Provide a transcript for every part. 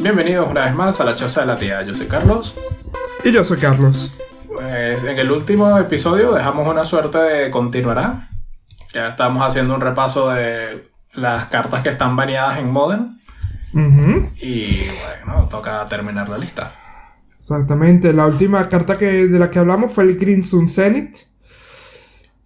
Bienvenidos una vez más a la Choza de la Tía. Yo soy Carlos. Y yo soy Carlos. Pues en el último episodio dejamos una suerte de continuará. Ya estamos haciendo un repaso de las cartas que están baneadas en Modern. Y bueno, toca terminar la lista. Exactamente, la última carta que, de la que hablamos fue el Crimson Zenith.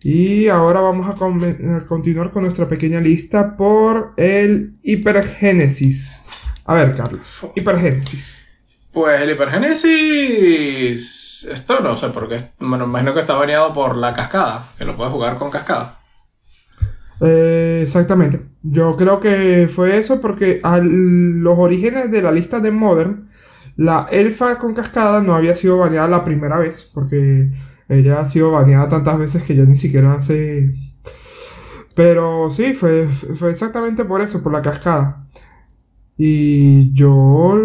Y ahora vamos a, a, continuar con nuestra pequeña lista por el Hipergénesis. A ver, Carlos, Hipergénesis. Pues el Hipergénesis. Esto no sé por qué. Bueno, imagino que está baneado por la cascada, que lo puedes jugar con cascada. Eh, exactamente. Yo creo que fue eso porque a los orígenes de la lista de Modern, la elfa con cascada no había sido baneada la primera vez, porque ella ha sido baneada tantas veces que ya ni siquiera hace... Pero sí, fue, fue exactamente por eso, por la cascada. Y yo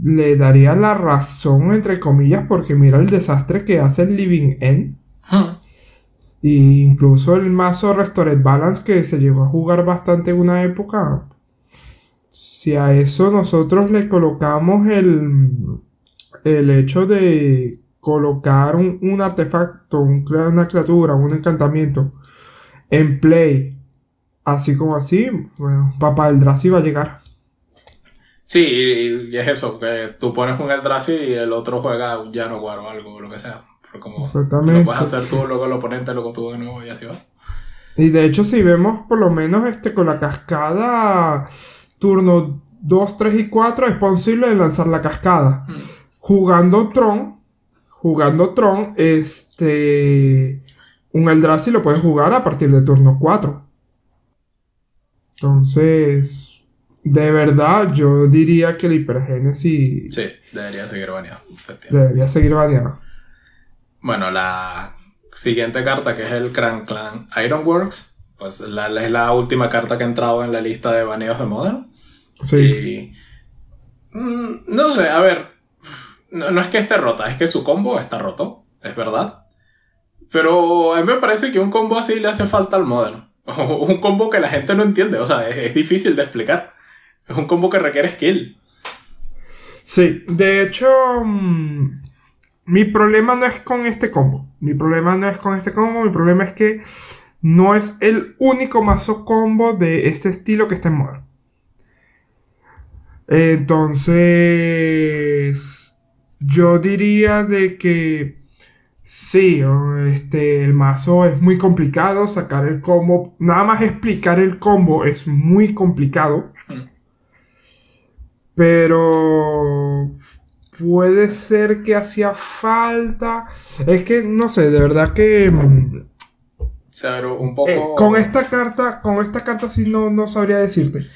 le daría la razón, entre comillas, porque mira el desastre que hace el Living End. Y incluso el mazo Restored Balance que se llegó a jugar bastante en una época. Si a eso nosotros le colocamos el, el hecho de colocar un, artefacto, una criatura, un encantamiento en play, así como así, bueno, Papá Eldrazi va a llegar. Sí, y, es eso, que tú pones un Eldrazi y el otro juega un Janowar o algo, lo que sea. Pero como Exactamente. lo puedes hacer tú, luego el oponente, luego tú de nuevo y así va. Y de hecho, si vemos por lo menos este con la cascada, turno 2, 3 y 4, es posible lanzar la cascada. Mm. Jugando Tron, jugando Tron, este. Un Eldrazi lo puedes jugar a partir de turno 4. Entonces de verdad, yo diría que el hipergénesis. Sí, debería seguir baneado. Debería seguir baneado. Bueno, la siguiente carta, que es el Cran Clan Ironworks, pues la, es la última carta que ha entrado en la lista de baneos de Modern. Sí. Y, mm, no sé, a ver. No, no es que esté rota, es que su combo está roto, es verdad. Pero a mí me parece que un combo así le hace falta al Modern. un combo que la gente no entiende, o sea, es difícil de explicar. Es un combo que requiere skill. Sí, de hecho, mm, mi problema no es con este combo. Mi problema no es con este combo, mi problema es que no es el único mazo combo de este estilo que está en moda. Entonces, yo diría de que sí, este, el mazo es muy complicado, sacar el combo, nada más explicar el combo es muy complicado. Pero puede ser que hacía falta. Es que no sé, de verdad que. Mm, un poco. Eh, con esta carta, con esta carta sí no, no sabría decirte.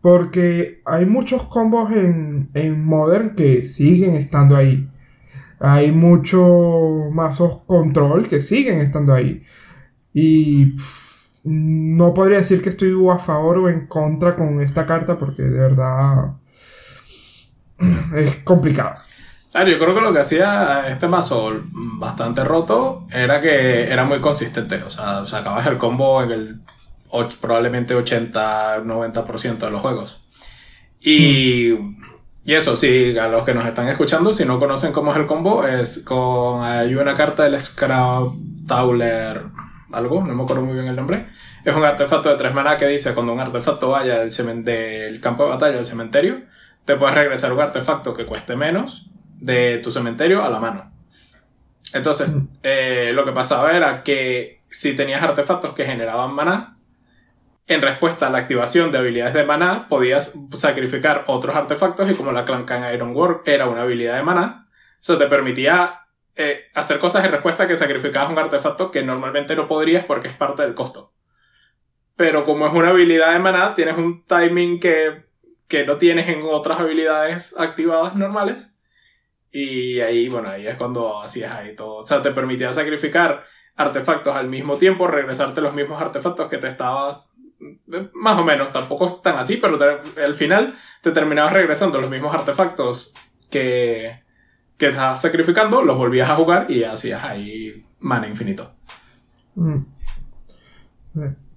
Porque hay muchos combos en, en Modern que siguen estando ahí. Hay muchos mazos control que siguen estando ahí. Y no podría decir que estoy a favor o en contra con esta carta porque de verdad es complicado. Claro, yo creo que lo que hacía este mazo bastante roto era que era muy consistente. O sea, sacabas el combo en el probablemente 80-90% de los juegos. Y, y, eso, sí, a los que nos están escuchando, si no conocen cómo es el combo, es con. Hay una carta del Scrap Tauler, algo, no me acuerdo muy bien el nombre. Es un artefacto de 3 mana que dice: cuando un artefacto vaya del, del campo de batalla al cementerio te puedes regresar un artefacto que cueste menos de tu cementerio a la mano. Entonces, mm. eh, lo que pasaba era que si tenías artefactos que generaban maná, en respuesta a la activación de habilidades de maná, podías sacrificar otros artefactos y como la Clancan Ironwork era una habilidad de maná, eso te permitía eh, hacer cosas en respuesta a que sacrificabas un artefacto que normalmente no podrías porque es parte del costo. Pero como es una habilidad de maná, tienes un timing que que no tienes en otras habilidades activadas normales. Y ahí, bueno, ahí es cuando hacías ahí todo. O sea, te permitía sacrificar artefactos al mismo tiempo, regresarte los mismos artefactos que te estabas. Más o menos, tampoco es tan así, pero al final te terminabas regresando los mismos artefactos que, que estabas sacrificando, los volvías a jugar y hacías ahí mana infinito. Mm.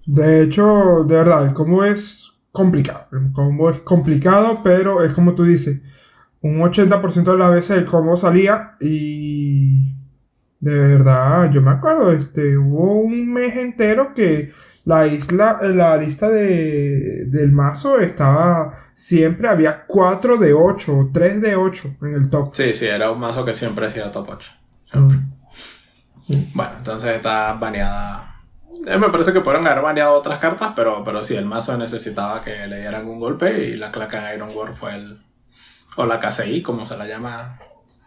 De hecho, de verdad, ¿cómo es complicado. El combo es complicado, pero es como tú dices, un 80% de las veces el combo salía y de verdad, yo me acuerdo, este, hubo un mes entero que la isla, la lista de, del mazo estaba siempre, había 4 de 8 3 de 8 en el top. Sí, sí, era un mazo que siempre hacía top 8. Mm. Bueno, entonces está baneada. Eh, me parece que pudieron haber baneado otras cartas, pero, pero sí, el mazo necesitaba que le dieran un golpe y la claca Iron War fue el. O la KCI, como se la llama.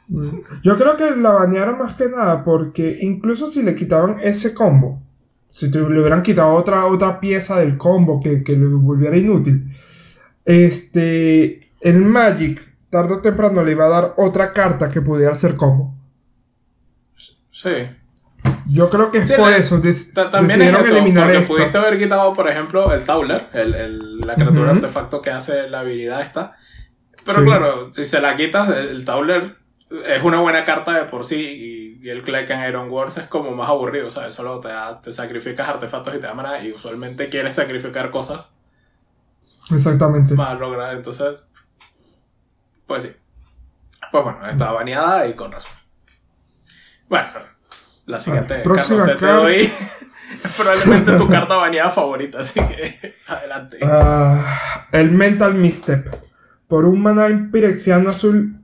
Mm. Yo creo que la banearon más que nada porque incluso si le quitaban ese combo, si te- le hubieran quitado otra, otra pieza del combo que, que le volviera inútil, este, el Magic tarde o temprano le iba a dar otra carta que pudiera ser combo. Sí. Yo creo que es Sí, por la- eso. También es eso, eliminar porque esto. pudiste haber quitado, por ejemplo, el Tauler, el, el- la criatura Ujú. artefacto que hace la habilidad esta. Pero Sí. claro, si se la quitas, el, el Tauler es una buena carta de por sí y, y el Clegg en Iron Wars es como más aburrido, ¿sabes? Solo te, das- te sacrificas artefactos y te mana y usualmente quieres sacrificar cosas Exactamente. para lograr, entonces, pues sí. Pues bueno, estaba baneada y con razón. Bueno, la siguiente Vale, próxima carta te, doy. Es probablemente tu carta baneada favorita, así que adelante. Ah, el Mental Misstep. Por un mana Pirexiano azul.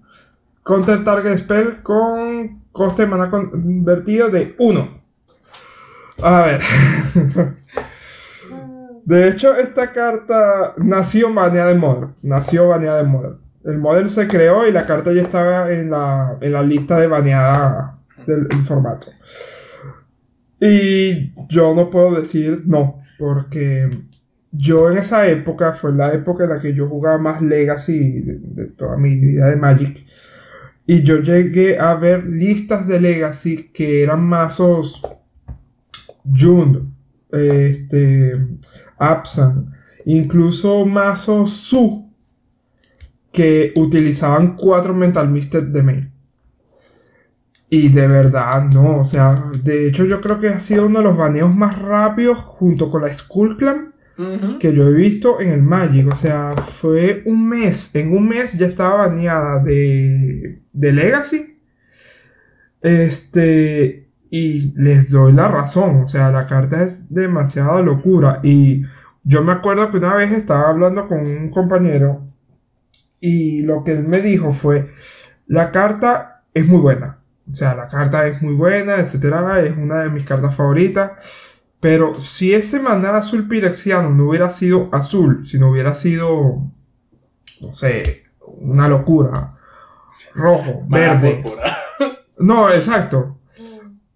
Counter Target Spell con coste de mana convertido de 1. A ver. De hecho, esta carta nació baneada en Modern. Nació baneada en Modern. El Modern se creó y la carta ya estaba en la, en la lista de baneada del del formato. Y yo no puedo decir no, porque yo en esa época fue la época en la que yo jugaba más Legacy de, toda mi vida de Magic. Y yo llegué a ver listas de Legacy que eran mazos Jund, este, Absan, incluso mazos Su, que utilizaban cuatro Mental Misstep de main. Y de verdad, no, o sea, de hecho yo creo que ha sido uno de los baneos más rápidos junto con la Skull Clan que yo he visto en el Magic. O sea, fue un mes. En un mes ya estaba baneada de, de Legacy. Este. Y les doy la razón. O sea, la carta es demasiada locura. Y yo me acuerdo que una vez estaba hablando con un compañero. Y lo que él me dijo fue: La carta es muy buena. O sea, la carta es muy buena, etcétera. Es una de mis cartas favoritas. Pero si ese maná azul pirexiano no hubiera sido azul, si no hubiera sido, no sé, una locura, rojo, Mana verde. No, exacto.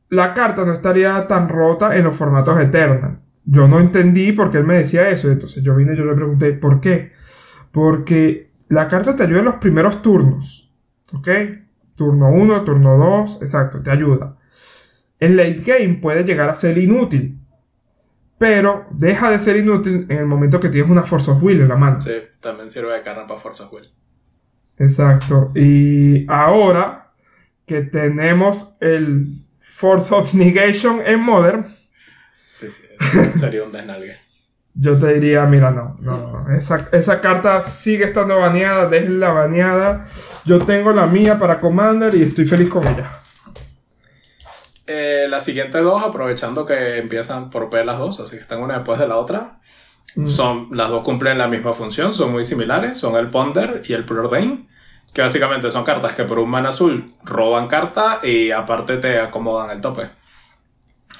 La carta no estaría tan rota en los formatos Eternal. Yo no entendí por qué él me decía eso. Entonces yo vine y yo le pregunté, ¿por qué? Porque la carta te ayuda en los primeros turnos. ¿Ok? Turno 1, turno 2, exacto, te ayuda. En late game puede llegar a ser inútil. Pero deja de ser inútil en el momento que tienes una Force of Will en la mano. Sí, también sirve de carta para Forza Will. Exacto. Y ahora que tenemos el Force of Negation en Modern, Sí, sí, sería un desnalgue. Yo te diría, mira, no, no, esa, esa carta sigue estando baneada, déjenla baneada. Yo tengo la mía para Commander y estoy feliz con ella. Eh, las siguientes dos, aprovechando que empiezan por P las dos, así que están una después de la otra. Son, las dos cumplen la misma función, son muy similares, son el Ponder y el Preordain, que básicamente son cartas que por un mana azul roban carta y aparte te acomodan el tope.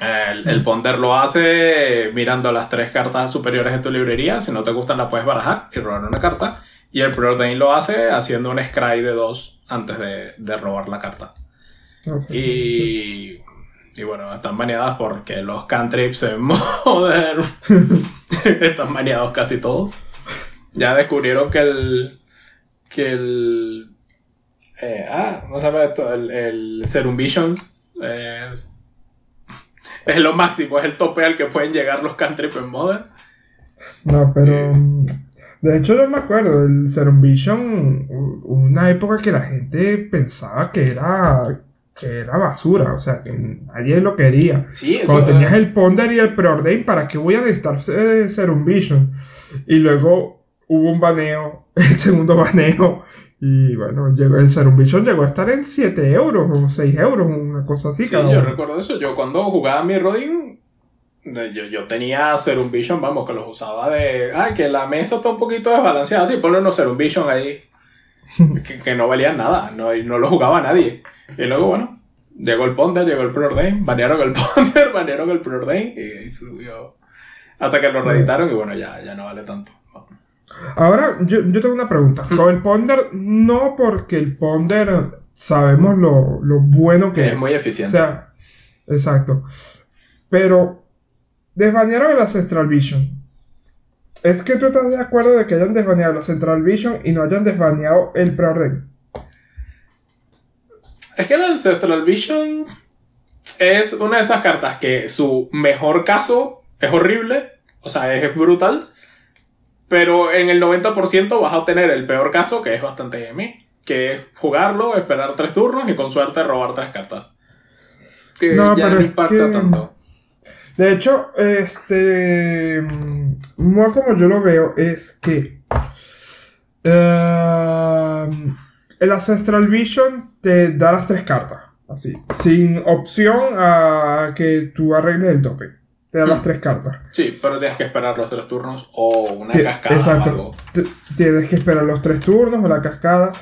El, el Ponder lo hace mirando las tres cartas superiores de tu librería, si no te gustan la puedes barajar y robar una carta. Y el Preordain lo hace haciendo un scry de dos antes de, de robar la carta. Sé. Y, y bueno, están baneadas porque los cantrips en Modern están baneados casi todos. Ya descubrieron que el. que el. eh, ah, no sabe esto, el, el Serum Vision es, es lo máximo, es el tope al que pueden llegar los cantrips en Modern. No, pero. mm, De hecho, yo me acuerdo, el Serum Vision, una época que la gente pensaba que era. que era basura, o sea, que nadie lo quería. Sí, eso. Cuando tenías eh, el Ponder y el Preordain, ¿para qué voy a necesitar eh, Serum Vision? Y luego hubo un baneo, el segundo baneo, y bueno, llegó, el Serum Vision llegó a estar en 7 euros o 6 euros, una cosa así. Sí, yo recuerdo eso. Yo cuando jugaba mi Rodin, yo, yo tenía Serum Vision, vamos, que los usaba de. Ah, que la mesa está un poquito desbalanceada. Sí, ponle unos Serum Vision ahí. que, que, no valían nada, no, no lo jugaba nadie. Y luego, bueno, llegó el Ponder, llegó el Preordain, banearon el Ponder, banearon el Preordain y subió. Hasta que lo reeditaron y bueno, ya, ya no vale tanto. Ahora, yo, yo tengo una pregunta. Con el Ponder, no porque el Ponder sabemos lo, lo bueno que es. Es muy eficiente. O sea, exacto. Pero desbanearon el Ancestral Vision. ¿Es que tú estás de acuerdo de que hayan desbaneado el Central Vision y no hayan desbaneado el preorden? Es que el Ancestral Vision es una de esas cartas que su mejor caso es horrible, o sea, es brutal, pero en el 90% vas a obtener el peor caso, que es bastante mí, que es jugarlo, esperar tres turnos y con suerte robar tres cartas. Que no, ya pero no impacta tanto. De hecho, este. Más como yo lo veo, es que. Uh, el Ancestral Vision te da las tres cartas. Así. Sin opción a que tú arregles el tope. Te da las hmm. tres cartas. Sí, pero tienes que esperar los tres turnos o una cascada. Exacto. Tienes que esperar los tres turnos o la cascada.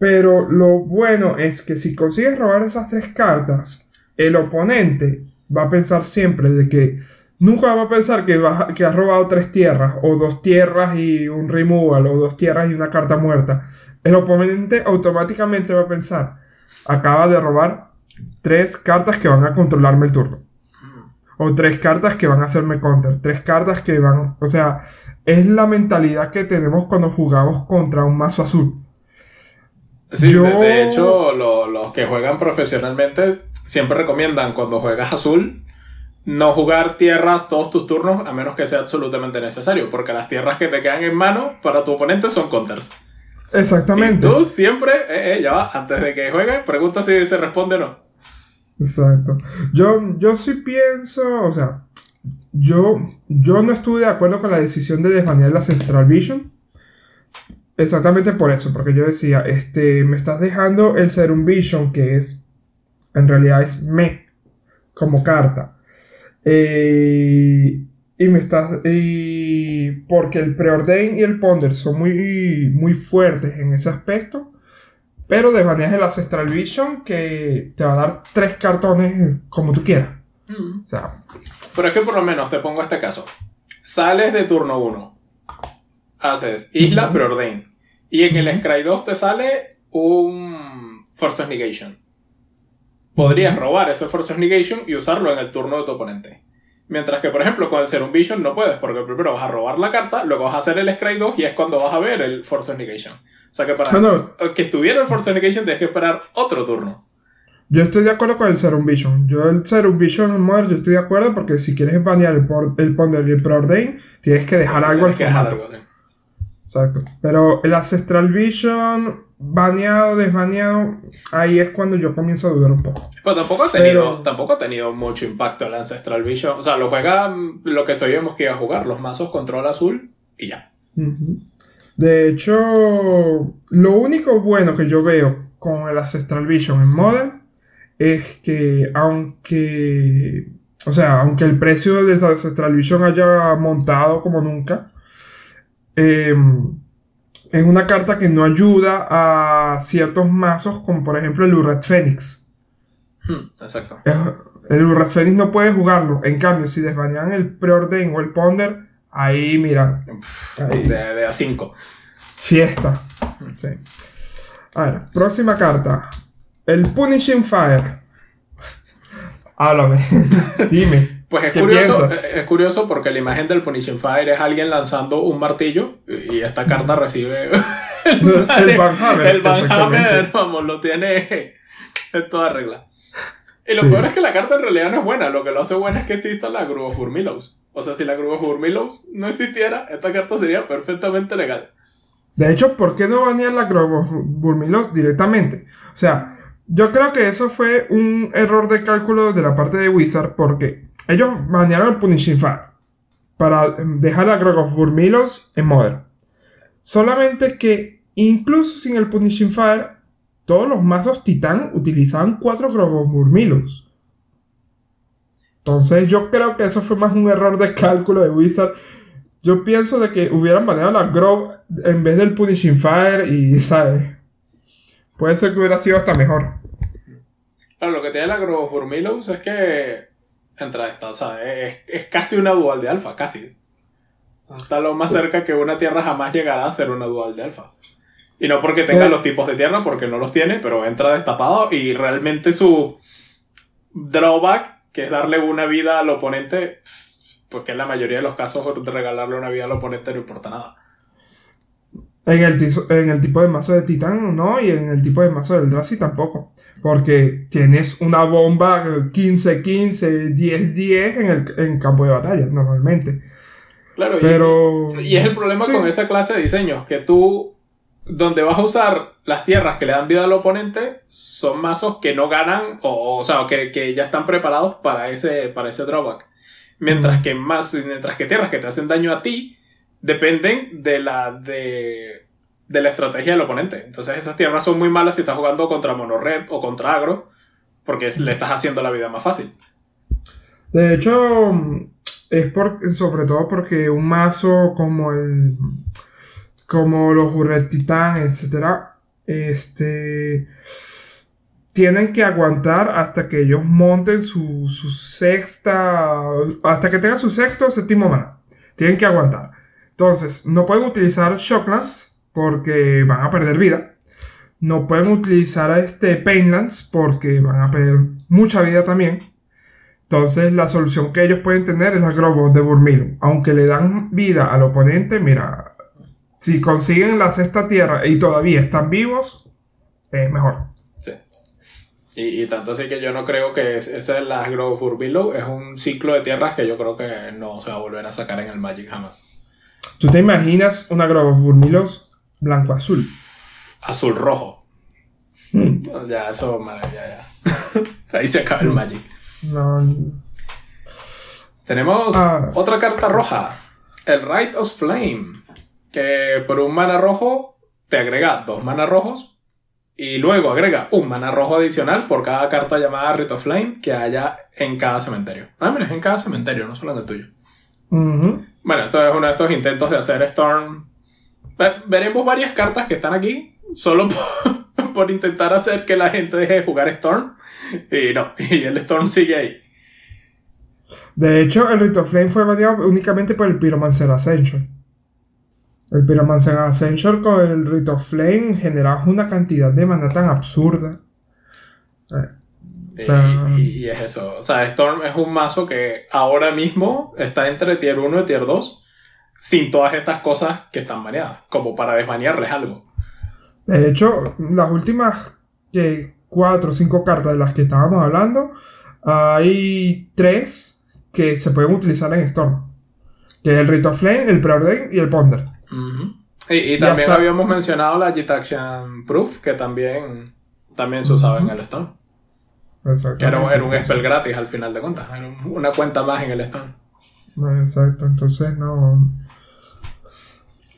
Pero lo bueno es que si consigues robar esas tres cartas, el oponente va a pensar siempre de que nunca va a pensar que, que has robado tres tierras, o dos tierras y un removal, o dos tierras y una carta muerta. El oponente automáticamente va a pensar, acaba de robar tres cartas que van a controlarme el turno. O tres cartas que van a hacerme counter. Tres cartas que van... O sea, es la mentalidad que tenemos cuando jugamos contra un mazo azul. Sí, de, hecho, los que juegan profesionalmente siempre recomiendan cuando juegas azul no jugar tierras todos tus turnos a menos que sea absolutamente necesario, porque las tierras que te quedan en mano para tu oponente son counters. Exactamente. Y tú siempre, eh, eh, ya va, antes de que juegues, pregunta si se responde o no. Exacto. Yo, yo sí pienso, o sea, yo, yo no estuve de acuerdo con la decisión de desbanear la Central Vision. Exactamente por eso, porque yo decía, este, me estás dejando el Serum Vision, que es en realidad es me como carta. Eh, y me estás. Y porque el preordain y el ponder son muy, muy fuertes en ese aspecto. Pero desbaneas el Ancestral Vision que te va a dar tres cartones como tú quieras. Mm. O sea, pero es que por lo menos te pongo este caso. Sales de turno 1. Haces Isla Preordain. Y en el Scry 2 te sale un Force of Negation podrías robar ese Force of Negation y usarlo en el turno de tu oponente. Mientras que, por ejemplo, con el Serum Vision no puedes, porque primero vas a robar la carta, luego vas a hacer el Scry 2 y es cuando vas a ver el Force of Negation. O sea que para que estuviera el Force of Negation tienes que esperar otro turno. Yo estoy de acuerdo con el Serum Vision. Yo el Serum Vision en Modern yo estoy de acuerdo porque si quieres banear el, el Ponder y el Preordain, tienes que dejar algo al formato. Exacto. Pero el Ancestral Vision baneado, desbaneado, ahí es cuando yo comienzo a dudar un poco. Pero tampoco ha tenido, tampoco ha tenido mucho impacto el Ancestral Vision. O sea, lo juega lo que sabíamos que iba a jugar, los mazos control azul y ya. De hecho, lo único bueno que yo veo con el Ancestral Vision en Modern es que aunque, o sea, aunque el precio del Ancestral Vision haya montado como nunca, eh, es una carta que no ayuda a ciertos mazos, como por ejemplo el Urret Fénix. Hmm, exacto. El Urret Fénix no puede jugarlo. En cambio, si desbanean el Preordain o el Ponder, ahí mira. De, a 5. Fiesta. Sí. A ver, próxima carta. El Punishing Fire. Háblame. Dime. Pues es curioso, es curioso porque la imagen del Punishing Fire es alguien lanzando un martillo y esta carta recibe el, Van. El Van vamos, lo tiene en toda regla. Y lo peor es que la carta en realidad no es buena, lo que lo hace buena es que exista la Grove of Urmilos. O sea, si la Grove of Urmilos no existiera, esta carta sería perfectamente legal. De hecho, ¿por qué no banear la Grove of Urmilos directamente? O sea, yo creo que eso fue un error de cálculo de la parte de Wizard porque ellos banearon el Punishing Fire para dejar a Grog of Burmilos en Modern. Solamente que incluso sin el Punishing Fire, todos los mazos Titán utilizaban cuatro Murmilus. Entonces yo creo que eso fue más un error de cálculo de Wizard. Yo pienso de que hubieran manejado la Grove en vez del Punishing Fire y, ¿sabes? Puede ser que hubiera sido hasta mejor. Claro, lo que tiene la Grove Murmilus es que entra esta, o sea, es, es casi una dual de alfa, casi. Está lo más cerca que una tierra jamás llegará a ser una dual de alfa. Y no porque tenga los tipos de tierra, porque no los tiene, pero entra destapado y realmente su drawback, que es darle una vida al oponente, pues que en la mayoría de los casos regalarle una vida al oponente no importa nada. En el, en el tipo de mazo de Titán no, y en el tipo de mazo del Drazi tampoco. Porque tienes una bomba 15-15, 10-10 en el en campo de batalla, normalmente. Claro, Pero, y, es el problema con esa clase de diseños, que tú, donde vas a usar las tierras que le dan vida al oponente, son mazos que no ganan, o, o sea, que, que, ya están preparados para ese, para ese drawback. Mientras que más, mientras que tierras que te hacen daño a ti, dependen de la, de, de la estrategia del oponente. Entonces esas tierras son muy malas si estás jugando contra mono-red o contra agro, porque le estás haciendo la vida más fácil. De hecho, es por, sobre todo porque un mazo como el como los Burret Titán, etcétera, este tienen que aguantar hasta que ellos monten su, su sexta hasta que tengan su sexto o séptimo mana. Tienen que aguantar. Entonces, no pueden utilizar Shocklands porque van a perder vida. No pueden utilizar este Painlands porque van a perder mucha vida también. Entonces, la solución que ellos pueden tener es la Grobos de Burmilum. Aunque le dan vida al oponente, mira, si consiguen la sexta tierra y todavía están vivos, es mejor. Sí. Y, tanto así que yo no creo que esa es la Grobos Burmilum. Es un ciclo de tierras que yo creo que no se va a volver a sacar en el Magic jamás. ¿Tú te imaginas una Burmilos blanco-azul? Azul-rojo. Hmm. Ya, eso, ya, ya. Ahí se acaba el Magic. No. Tenemos ah. otra carta roja. El Right of Flame. Que por un mana rojo te agrega dos mana rojos. Y luego agrega un mana rojo adicional por cada carta llamada Right of Flame que haya en cada cementerio. Ah, mira, es en cada cementerio, no solo en el tuyo. Bueno, esto es uno de estos intentos de hacer Storm. Veremos varias cartas que están aquí. Solo por, por intentar hacer que la gente deje de jugar Storm. Y no, y el Storm sigue ahí. De hecho, el Rito Flame fue baneado únicamente por el Pyromancer Ascension. El Pyromancer Ascension con el Rito Flame generaba una cantidad de mana tan absurda. Eh, y, es eso. O sea, Storm es un mazo que ahora mismo está entre tier 1 y tier 2 sin todas estas cosas que están baneadas, como para desbanearles algo. De hecho, las últimas que cuatro o cinco cartas de las que estábamos hablando, hay tres que se pueden utilizar en Storm. Que es el Rito Flame, el Preordain y el Ponder. Y, también habíamos mencionado la Gitaction Proof, que también, también se usaba en el Storm. Que era, era, un spell gratis al final de cuentas. Era una cuenta más en el Storm. Exacto, entonces no.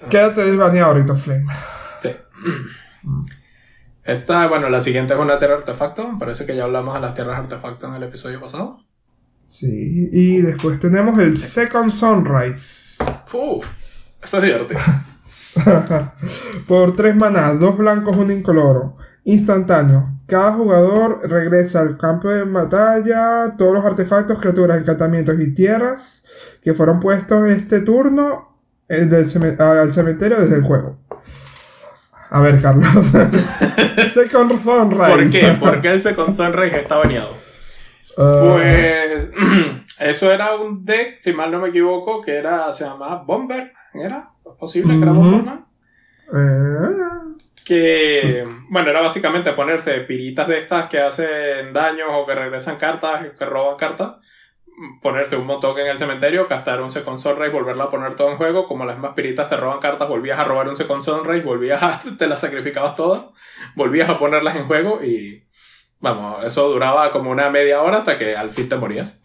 Quédate desbaneado, Rito Flame. Sí. Esta, bueno, la siguiente es una tierra artefacto. Parece que ya hablamos de las tierras artefacto en el episodio pasado. Sí, y después tenemos el Second Sunrise. Uf, eso es divertido. Por tres manas, dos blancos, un incoloro. Instantáneo. Cada jugador regresa al campo de batalla todos los artefactos, criaturas, encantamientos y tierras que fueron puestos este turno eh, al cementerio desde el juego. A ver, Carlos. Second Sunrise. ¿Por qué? ¿Por qué el Second Sunrise está baneado? Uh, pues eso era un deck, si mal no me equivoco, que era, se llamaba Bomber, ¿era? ¿Posible que era Bomberman? Uh, que, bueno, era básicamente ponerse piritas de estas que hacen daños o que regresan cartas, que roban cartas ponerse un montón en el cementerio, gastar un Second Sunrise, volverla a poner todo en juego. Como las más piritas te roban cartas, volvías a robar un Second Sunrise, volvías a. te las sacrificabas todas, volvías a ponerlas en juego y. Vamos, eso duraba como una media hora hasta que al fin te morías.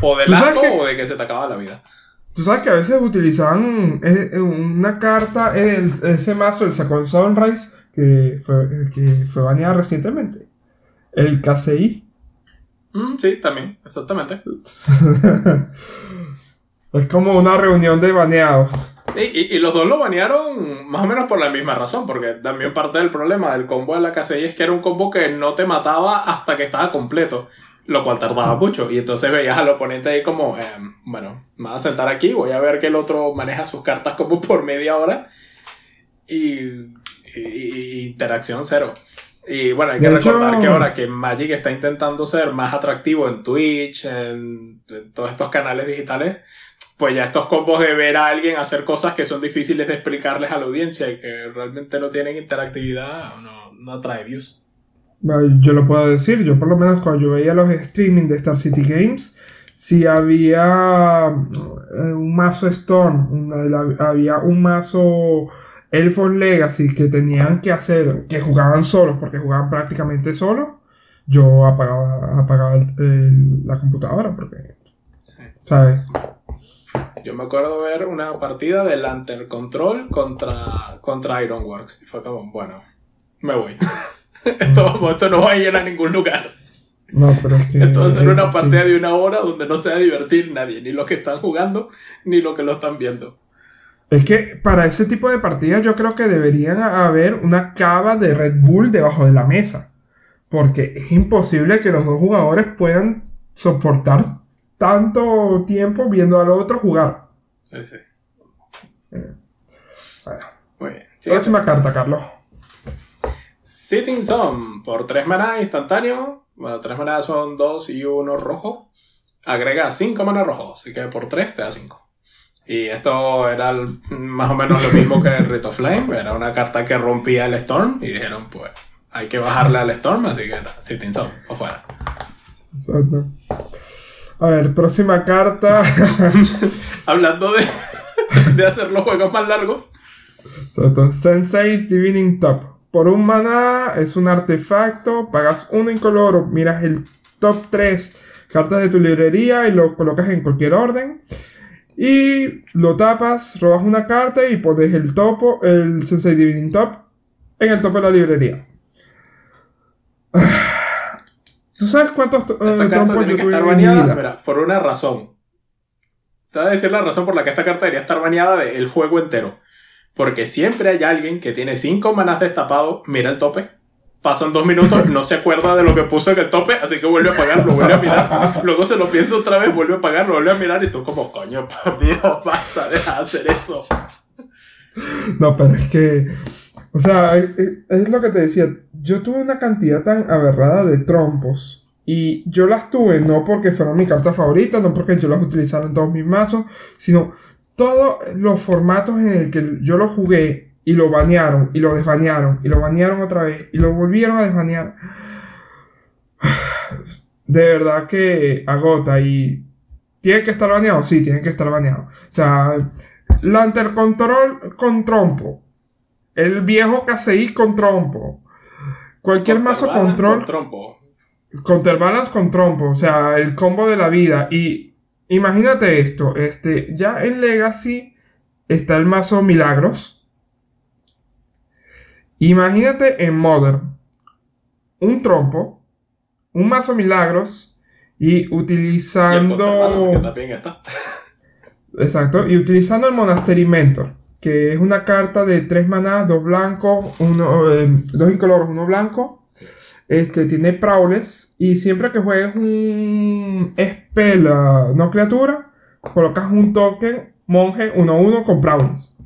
O de lato o de que se te acababa la vida. Tú sabes que a veces utilizaban eh, eh, una carta, el- ese mazo, el Sacón Sunrise, que fue, que fue baneada recientemente. El KCI. Mm, sí, también, exactamente. Es como una reunión de baneados. Y, y- y los dos lo banearon más o menos por la misma razón, porque también parte del problema del combo de la KCI es que era un combo que no te mataba hasta que estaba completo, lo cual tardaba mucho. Y entonces veías al oponente ahí como, eh, bueno, me voy a sentar aquí, voy a ver que el otro maneja sus cartas como por media hora y, y- y- interacción cero. Y bueno, hay que De hecho- recordar que ahora que Magic está intentando ser más atractivo en Twitch, en, en todos estos canales digitales, pues ya estos combos de ver a alguien hacer cosas que son difíciles de explicarles a la audiencia y que realmente no tienen interactividad, no, no atrae views. Yo lo puedo decir, yo por lo menos cuando yo veía los streaming de Star City Games, si había eh, un mazo Storm, una- había un mazo Elfos Legacy que tenían que hacer, que jugaban solos, porque jugaban prácticamente solos, yo apagaba, apagaba el- el- la computadora, porque, ¿sabes? Yo me acuerdo ver una partida de Lantern Control contra, contra Ironworks y fue como, bueno, me voy. esto, vamos, esto no va a ir a ningún lugar. No, pero es que... Entonces una eh, partida de una hora donde no se va a divertir nadie, ni los que están jugando, ni los que lo están viendo. Es que para ese tipo de partidas yo creo que deberían haber una cava de Red Bull debajo de la mesa. Porque es imposible que los dos jugadores puedan soportar tanto tiempo viendo al otro jugar. Sí, sí. Bueno, Muy bien. Siguiente. próxima carta, Carlos. Sitting Zone por 3 maná instantáneo. Bueno, 3 maná son 2 y 1 rojo. Agrega 5 maná rojos, así que por 3 te da 5. Y esto era el- más o menos lo mismo que el Rito Flame. Era una carta que rompía el Storm. Y dijeron, pues, hay que bajarle al Storm, así que Sitting Zone, por fuera. Exacto. A ver, próxima carta. Hablando de, de hacer los juegos más largos. Exacto. Sensei's Divining Top. Por un maná es un artefacto. Pagas uno incoloro. Miras el top 3 cartas de tu librería y lo colocas en cualquier orden. Y lo tapas, robas una carta y pones el topo, el Sensei Divining Top, en el topo de la librería. ¿Tú sabes cuántos to- Esta eh, carta tiene que estar baneada mira, por una razón. Te voy a decir la razón por la que esta carta debería estar baneada del juego entero. Porque siempre hay alguien que tiene 5 manás destapado, mira el tope, pasan 2 minutos, no se acuerda de lo que puso en el tope, así que vuelve a pagar, lo vuelve a mirar, luego se lo piensa otra vez, vuelve a pagar, lo vuelve a mirar y tú como, coño, por basta, de hacer eso. No, pero es que. O sea, es, lo que te decía. Yo tuve una cantidad tan aberrada de trompos. Y yo las tuve no porque fueron mi carta favorita, no porque yo las utilizara en todos mis mazos, sino todos los formatos en el que yo lo jugué y lo banearon, y lo desbanearon, y lo banearon otra vez, y lo volvieron a desbanear. De verdad que agota y. ¿Tiene que estar baneado? Sí, tiene que estar baneado. O sea, Lantern Control con trompo. El viejo KCI con trompo. Cualquier mazo control con trompo. Counterbalance con trompo, o sea, el combo de la vida. Y imagínate esto, este, ya en Legacy está el mazo Milagros. Imagínate en Modern un trompo, un mazo Milagros y utilizando... Que también está. Exacto, y utilizando el Monastery Mentor, que es una carta de tres manadas, dos blancos, uno, eh, dos incoloros, uno blanco. Este tiene Prowles, y siempre que juegues un spell, ah, no criatura, colocas un token monje 1-1 con Prowles.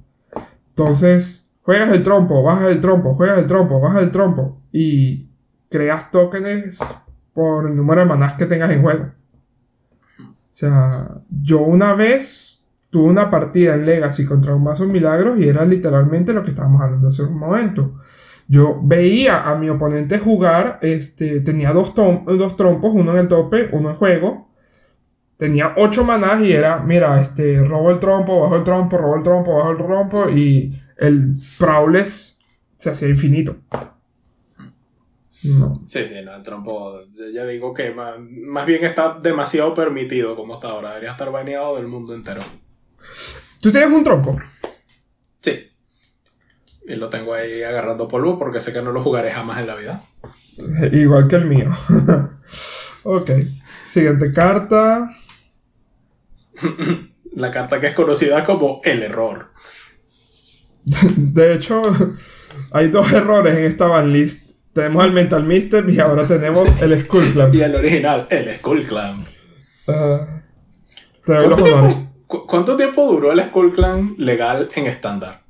Entonces, juegas el trompo, bajas el trompo, juegas el trompo, bajas el trompo, y creas tokens por el número de manás que tengas en juego. O sea, yo una vez tuve una partida en Legacy contra un mazo milagros y era literalmente lo que estábamos hablando hace un momento. Yo veía a mi oponente jugar, este, tenía dos, dos trompos, uno en el tope, uno en juego. Tenía ocho manás y era, mira, este, robo el trompo, bajo el trompo, robo el trompo, bajo el trompo y el Prowless se hacía infinito. No. Sí, sí, no, el trompo, ya digo que más, más bien está demasiado permitido como está ahora, debería estar baneado del mundo entero. ¿Tú tienes un trompo? Sí. Y lo tengo ahí agarrando polvo porque sé que no lo jugaré jamás en la vida. Igual que el mío. ok. Siguiente carta. la carta que es conocida como el error. De hecho, hay dos errores en esta banlist. Tenemos el Mental Mister y ahora tenemos el Skull Clan. Y el original, el Skull Clan. Ah, te doy ¿Cuánto, los honores. tiempo, cu- cuánto tiempo duró el Skull Clan legal en estándar?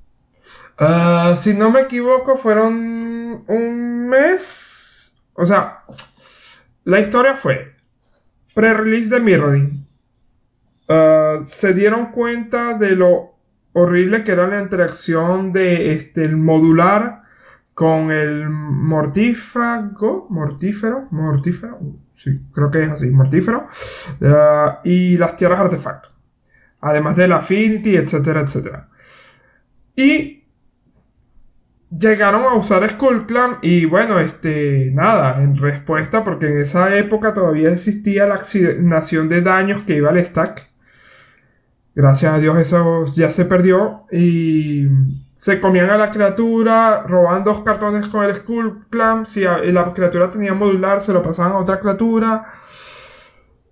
Ah, si no me equivoco, fueron un mes. O sea, la historia fue pre-release de Mirrodin. Ah, se dieron cuenta de lo horrible que era la interacción de este el modular con el mortífago, mortífero, mortífero, sí, creo que es así, mortífero, ah, y las tierras artefacto, además del affinity, etcétera, etcétera. Y llegaron a usar Skull Clan y bueno, este, nada, en respuesta, porque en esa época todavía existía la asignación de daños que iba al stack. Gracias a Dios eso ya se perdió y se comían a la criatura, robaban dos cartones con el Skull Clan, si la criatura tenía modular se lo pasaban a otra criatura.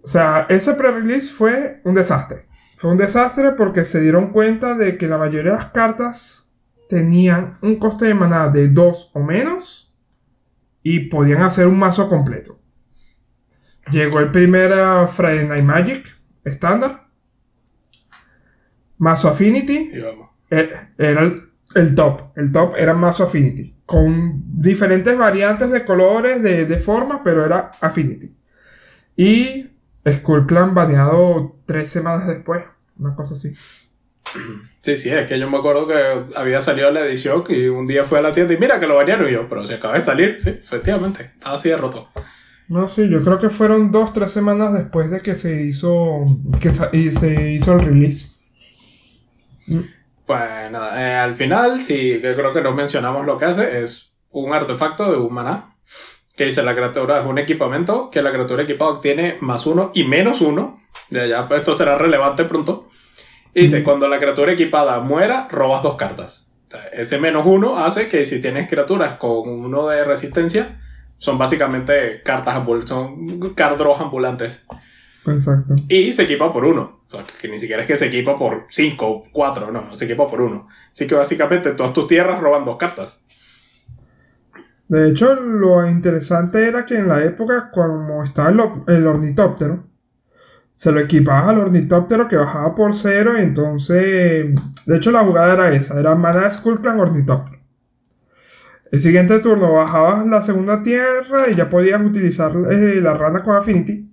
O sea, ese pre-release fue un desastre. Fue un desastre porque se dieron cuenta de que la mayoría de las cartas tenían un coste de maná de 2 o menos y podían hacer un mazo completo. Llegó el primer uh, Friday Night Magic estándar. Mazo Affinity eh, era el, el top. El top era mazo Affinity. Con diferentes variantes de colores, de, de formas, pero era Affinity. Y Skull Clan baneado tres semanas después. Una cosa así. Sí, sí, es que yo me acuerdo que había salido la edición y un día fui a la tienda y mira que lo bañaron y yo, pero se acaba de salir, sí, efectivamente, estaba así de roto. No, sí, yo creo que fueron dos, tres semanas después de que se hizo, que se hizo el release. Pues nada, eh, al final, sí, que creo que no mencionamos lo que hace, es un artefacto de un maná, que dice la criatura es un equipamiento, que la criatura equipada obtiene más uno y menos uno, ya, ya, pues esto será relevante pronto. Y dice, cuando la criatura equipada muera, robas dos cartas. O sea, ese menos uno hace que si tienes criaturas con uno de resistencia, son básicamente cartas ambul- son card draws ambulantes. Exacto. Y se equipa por uno. O sea, que ni siquiera es que se equipa por cinco o cuatro, no, se equipa por uno. Así que básicamente todas tus tierras roban dos cartas. De hecho, lo interesante era que en la época, como estaba el, el ornitóptero, se lo equipabas al ornitóptero que bajaba por cero. Y entonces, de hecho, la jugada era esa: era Mana Skull Clan Ornitóptero. El siguiente turno bajabas la segunda tierra y ya podías utilizar eh, la rana con Affinity.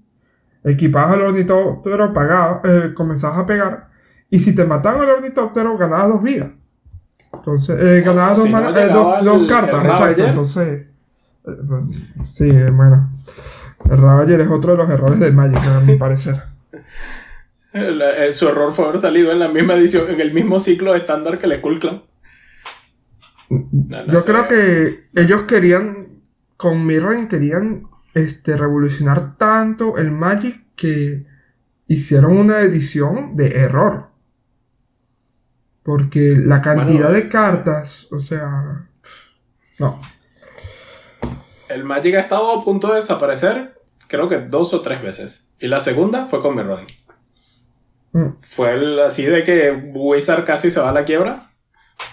Equipabas al ornitóptero, pagabas, eh, comenzabas a pegar. Y si te mataban al ornitóptero, ganabas dos vidas. Entonces, eh, ganabas si dos, no mana- eh, llegaba dos, dos el- cartas, el exacto. Entonces, eh, sí, eh, bueno. El Ravager es otro de los errores del Magic, a mi parecer. El- el- su error fue haber salido en la misma edición, en el mismo ciclo estándar que el Skull Clan. No, no Yo sé. creo que ellos querían, con Mirren querían este, revolucionar tanto el Magic que hicieron una edición de error. Porque la cantidad Bueno, de cartas, o sea... No. El Magic ha estado a punto de desaparecer, creo que dos o tres veces. Y la segunda fue con Mirrodin. Mm. Fue el, así de que Wizard casi se va a la quiebra.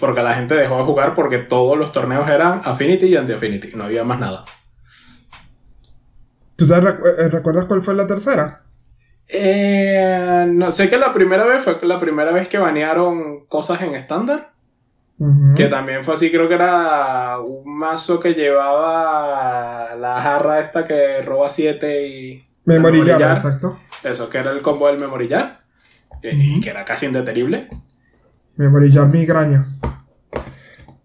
Porque la gente dejó de jugar porque todos los torneos eran Affinity y Anti-Affinity. No había más nada. ¿Tú te recu- eh, recuerdas cuál fue la tercera? Eh, no sé que la primera vez fue la primera vez que banearon cosas en estándar. Que también fue así, creo que era un mazo que llevaba la jarra esta que roba 7 y... Jar. exacto. Eso, que era el combo del Memory Jar. Y que era casi indetenible. Memory Jar migraña.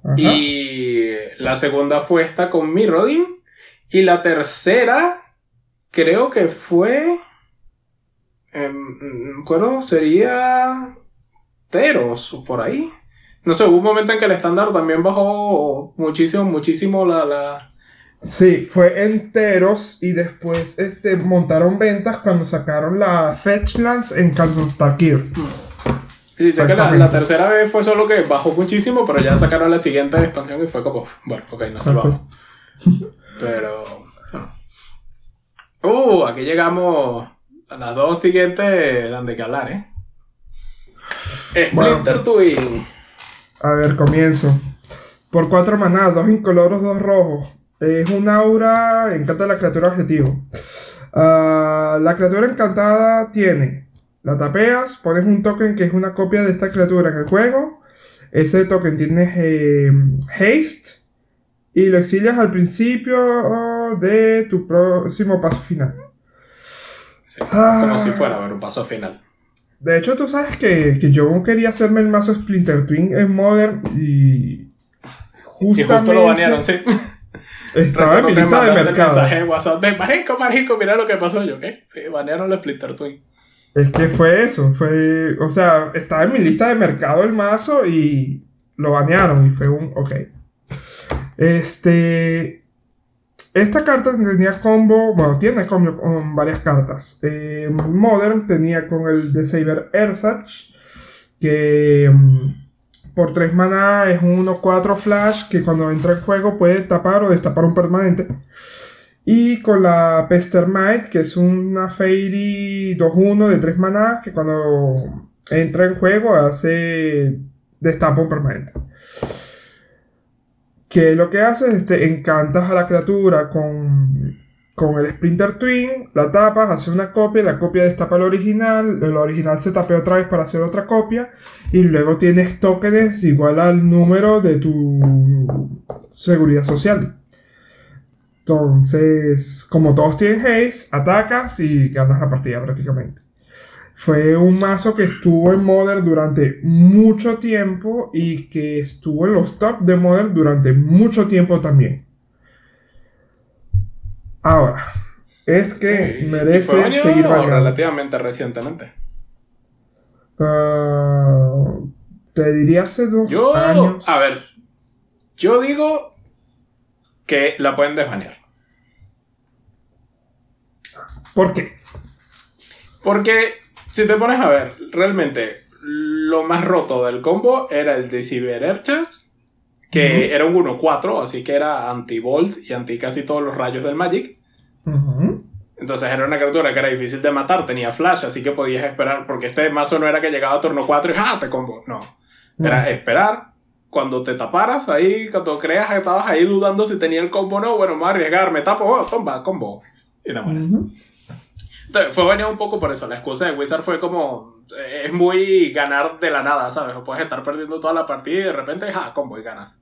Ajá. Y la segunda fue esta con Mirrodin. Y la tercera, creo que fue. em, no me acuerdo, sería. Teros, o por ahí. No sé, hubo un momento en que el estándar también bajó muchísimo, muchísimo la. la Sí, fue enteros y después este, montaron ventas cuando sacaron la Fetchlands en Tarkir. Sí, sé que la, la, tercera vez fue solo que bajó muchísimo, pero ya sacaron la siguiente expansión y fue como, bueno, ok, no se bajó. Pero. Uh, aquí llegamos a las dos siguientes dan de que hablar, ¿eh? Splinter Twin. A ver, comienzo. Por cuatro manadas, dos incoloros, dos rojos. Es un aura, encanta la criatura objetivo. Ah, la criatura encantada tiene la tapeas, pones un token que es una copia de esta criatura en el juego. Ese token tiene eh, haste y lo exilias al principio de tu próximo paso final. como si fuera un paso final. De hecho, tú sabes que, yo quería hacerme el mazo Splinter Twin en Modern y. Justamente, y justo lo banearon, sí. Estaba en mi lista de mercado. mensaje WhatsApp de Marico, Marico, mira lo que pasó yo, ¿qué? Sí, banearon el Splinter Twin. Es que fue eso, fue, o sea, estaba en mi lista de mercado el mazo y lo banearon y fue un, ok. Este, esta carta tenía combo, bueno, tiene combo con varias cartas. Eh, Modern tenía con el de Saber Ersatz, que mm, por 3 mana es un 1-4 flash que cuando entra en juego puede tapar o destapar un permanente. Y con la Pestermite, que es una Fairy 2-1 de 3 maná, que cuando entra en juego hace destapa un permanente. Que lo que hace es este, encantas a la criatura con, con el Splinter Twin, la tapas, hace una copia, la copia destapa el original, el original se tapea otra vez para hacer otra copia, y luego tienes tokens igual al número de tu seguridad social. Entonces, como todos tienen haste, atacas y ganas la partida prácticamente. Fue un mazo que estuvo en Modern durante mucho tiempo y que estuvo en los top de Modern durante mucho tiempo también. Ahora, es que merece seguir relativamente recientemente. Ah, te diría hace dos años. A ver, yo digo que la pueden desbanear. ¿Por qué? Porque si te pones a ver, realmente lo más roto del combo era el de Cyber que era un 1-4, así que era anti-Volt y anti casi todos los rayos del Magic. Entonces era una criatura que era difícil de matar, tenía flash, así que podías esperar, porque este mazo no era que llegaba a turno 4 y ¡ah! te combo. No. Era esperar, cuando te taparas ahí, cuando creas que estabas ahí dudando si tenía el combo o no, bueno, me voy a arriesgar, me tapo, oh, toma, combo. Y te mueres. Fue venido un poco por eso. La excusa de Wizard fue como. Eh, es muy ganar de la nada, ¿sabes? O puedes estar perdiendo toda la partida y de repente, ja, combo y ganas.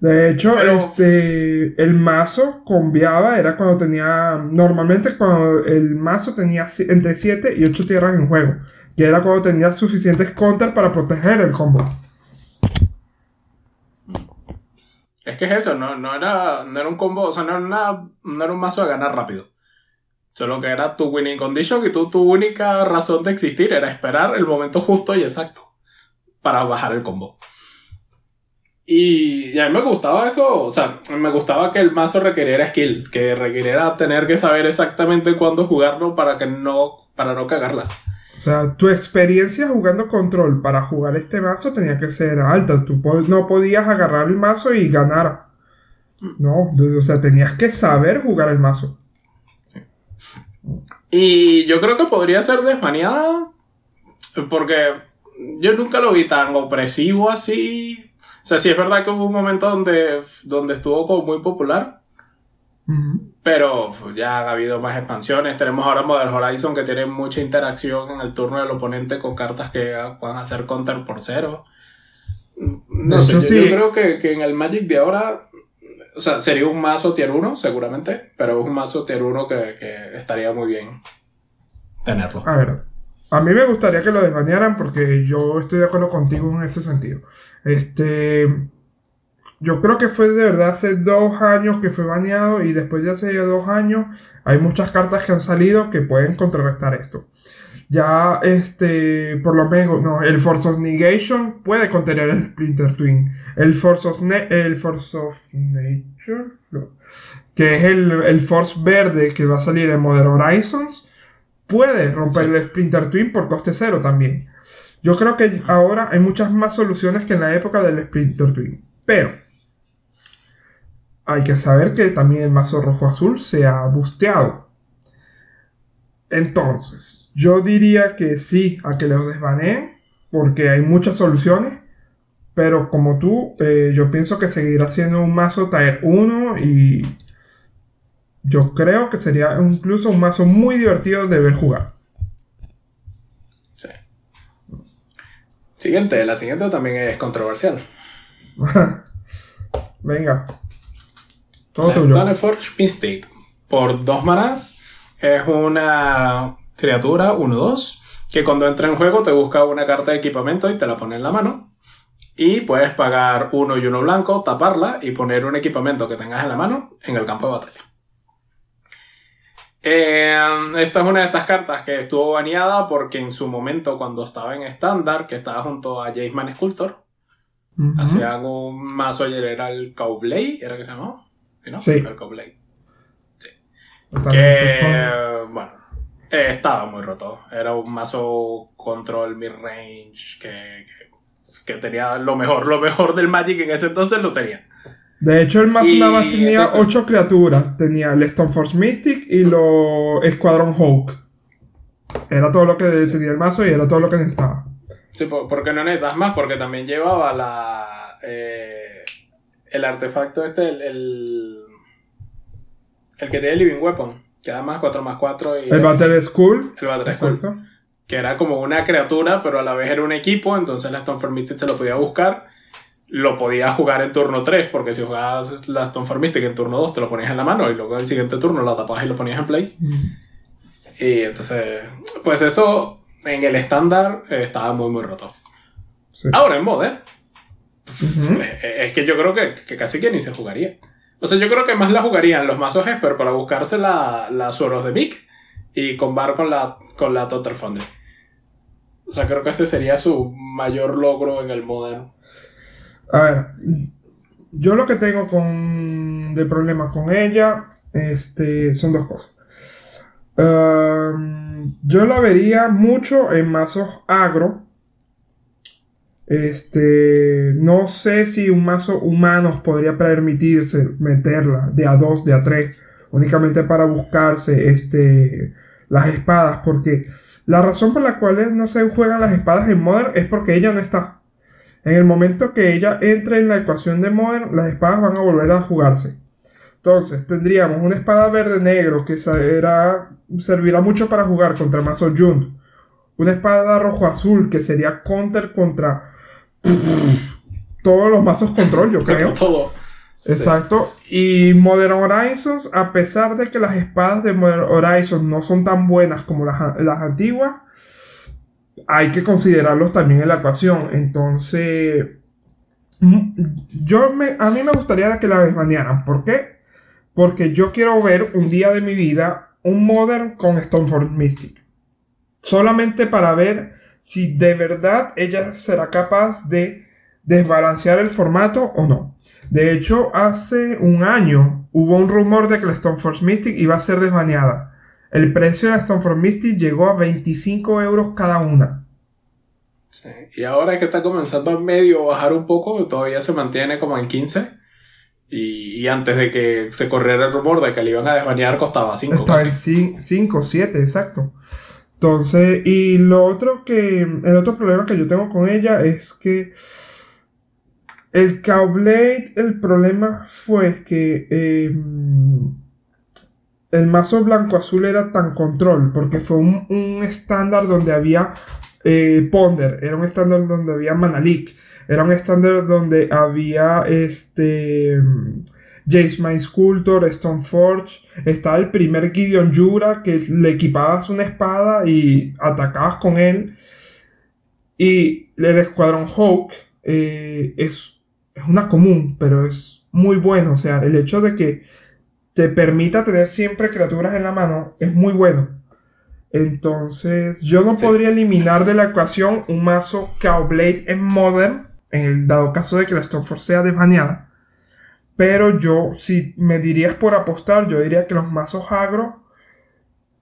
De hecho, este, el mazo cambiaba, era cuando tenía, normalmente cuando el mazo tenía entre 7 y 8 tierras en juego, que era cuando tenía suficientes counters para proteger el combo. Es que es eso, no, no, era, no era un combo, o sea, no era, no era un mazo de ganar rápido. Solo que era tu winning condition y tú, tu única razón de existir era esperar el momento justo y exacto para bajar el combo. Y, a mí me gustaba eso, o sea, me gustaba que el mazo requiriera skill, que requiriera tener que saber exactamente cuándo jugarlo para que no, para no cagarla. O sea, tu experiencia jugando control para jugar este mazo tenía que ser alta. Tú no podías agarrar el mazo y ganar. No, o sea, tenías que saber jugar el mazo. Y yo creo que podría ser desmaneada. Porque yo nunca lo vi tan opresivo así. O sea, sí es verdad que hubo un momento donde, donde estuvo como muy popular. Pero ya han habido más expansiones. Tenemos ahora Modern Horizon que tiene mucha interacción en el turno del oponente con cartas que van a hacer counter por cero. No sé, yo, creo que, que, en el Magic de ahora o sea, sería un mazo tier 1, seguramente, pero es un mazo tier 1 que, que estaría muy bien tenerlo. A ver, a mí me gustaría que lo desbanearan porque yo estoy de acuerdo contigo en ese sentido. Este. Yo creo que fue de verdad hace dos años que fue baneado y después de hace dos años hay muchas cartas que han salido que pueden contrarrestar esto. Ya, este, por lo menos, no, el Force of Negation puede contener el Splinter Twin. El Force of, el Force of Nature, que es el, Force verde que va a salir en Modern Horizons, puede romper el Splinter Twin por coste cero también. Yo creo que ahora hay muchas más soluciones que en la época del Splinter Twin. Pero hay que saber que también el mazo rojo azul se ha busteado. Entonces, yo diría que sí, a que los desbaneen, porque hay muchas soluciones. Pero como tú, eh, yo pienso que seguirá siendo un mazo Tier 1 y yo creo que sería incluso un mazo muy divertido de ver jugar. Sí. Siguiente, la siguiente también es controversial. Venga. Todo la Stoneforge Mystic. Por dos manas. Es una criatura 1-2. Que cuando entra en juego te busca una carta de equipamiento y te la pone en la mano. Y puedes pagar uno y uno blanco, taparla y poner un equipamiento que tengas en la mano en el campo de batalla. Eh, esta es una de estas cartas que estuvo baneada porque en su momento, cuando estaba en estándar, que estaba junto a Jaceman Sculptor, hacían un mazo ayer, era el Cowblade, ¿era que se llamó? ¿Sí? El Cowblade. Sí. Que, bueno, eh, estaba muy roto. Era un mazo control mid-range que, que, tenía lo mejor, lo mejor del Magic en ese entonces lo tenía. De hecho, el mazo nada más tenía 8 criaturas. Tenía el Stoneforge Mystic y lo Escuadrón Hawk. Era todo lo que tenía el mazo y era todo lo que necesitaba. Sí, porque no necesitas más, porque también llevaba la. Eh, el artefacto este, el, el. el que tiene Living Weapon, que más 4 más 4. Y el Battle School. El Battle School. Que era como una criatura, pero a la vez era un equipo, entonces la Stoneforge Mystic se lo podía buscar lo podías jugar en turno 3, porque si jugabas la Stone que en turno 2 te lo ponías en la mano y luego en el siguiente turno lo tapabas y lo ponías en play. Y entonces, pues eso en el estándar estaba muy, muy roto. Ahora en Modern, es que yo creo que, casi que ni se jugaría. O sea, yo creo que más la jugarían los mazos Esper para buscarse la, la Sueros de Mick y combar con la, con la Totter Foundry. O sea, creo que ese sería su mayor logro en el Modern. A ver, yo lo que tengo con de problema con ella este, son dos cosas. yo la vería mucho en mazos agro. Este, no sé si un mazo humanos podría permitirse meterla de a 2, de a 3, únicamente para buscarse este, las espadas, porque la razón por la cual no se juegan las espadas en Modern es porque ella no está. En el momento que ella entre en la ecuación de Modern, las espadas van a volver a jugarse. Entonces, tendríamos una espada verde-negro que será, servirá mucho para jugar contra Mazo Jund. Una espada rojo-azul que sería counter contra todos los mazos control, yo creo. todo. Exacto. Y Modern Horizons, a pesar de que las espadas de Modern Horizons no son tan buenas como las, las antiguas, hay que considerarlos también en la ecuación. Entonces, mm, yo me, a mí me gustaría que la desbanearan. ¿Por qué? Porque yo quiero ver un día de mi vida un Modern con Stoneforge Mystic. Solamente para ver si de verdad ella será capaz de desbalancear el formato o no. De hecho, hace un año hubo un rumor de que la Stoneforge Mystic iba a ser desbaneada. El precio de la Stoneforge Mystic llegó a 25 euros cada una. Sí. Y ahora que está comenzando a medio bajar un poco, todavía se mantiene como en 15. Y, antes de que se corriera el rumor de que le iban a desbanear, costaba 5. Estaba en 5, 7, exacto. Entonces, y lo otro que. El otro problema que yo tengo con ella es que. El Cowblade, el problema fue que. Em, el mazo blanco-azul era tan control, porque fue un, estándar donde había eh, Ponder, era un estándar donde había Manalik, era un estándar donde había este. Jace My Sculptor, Stoneforge, estaba el primer Gideon Jura que le equipabas una espada y atacabas con él. Y el Escuadrón Hawk eh, es, es una común, pero es muy bueno. O sea, el hecho de que te permita tener siempre criaturas en la mano es muy bueno. Entonces, yo no podría eliminar de la ecuación un mazo Cowblade en Modern, en el dado caso de que la Stoneforge sea desbaneada. Pero yo, si me dirías por apostar, yo diría que los mazos agro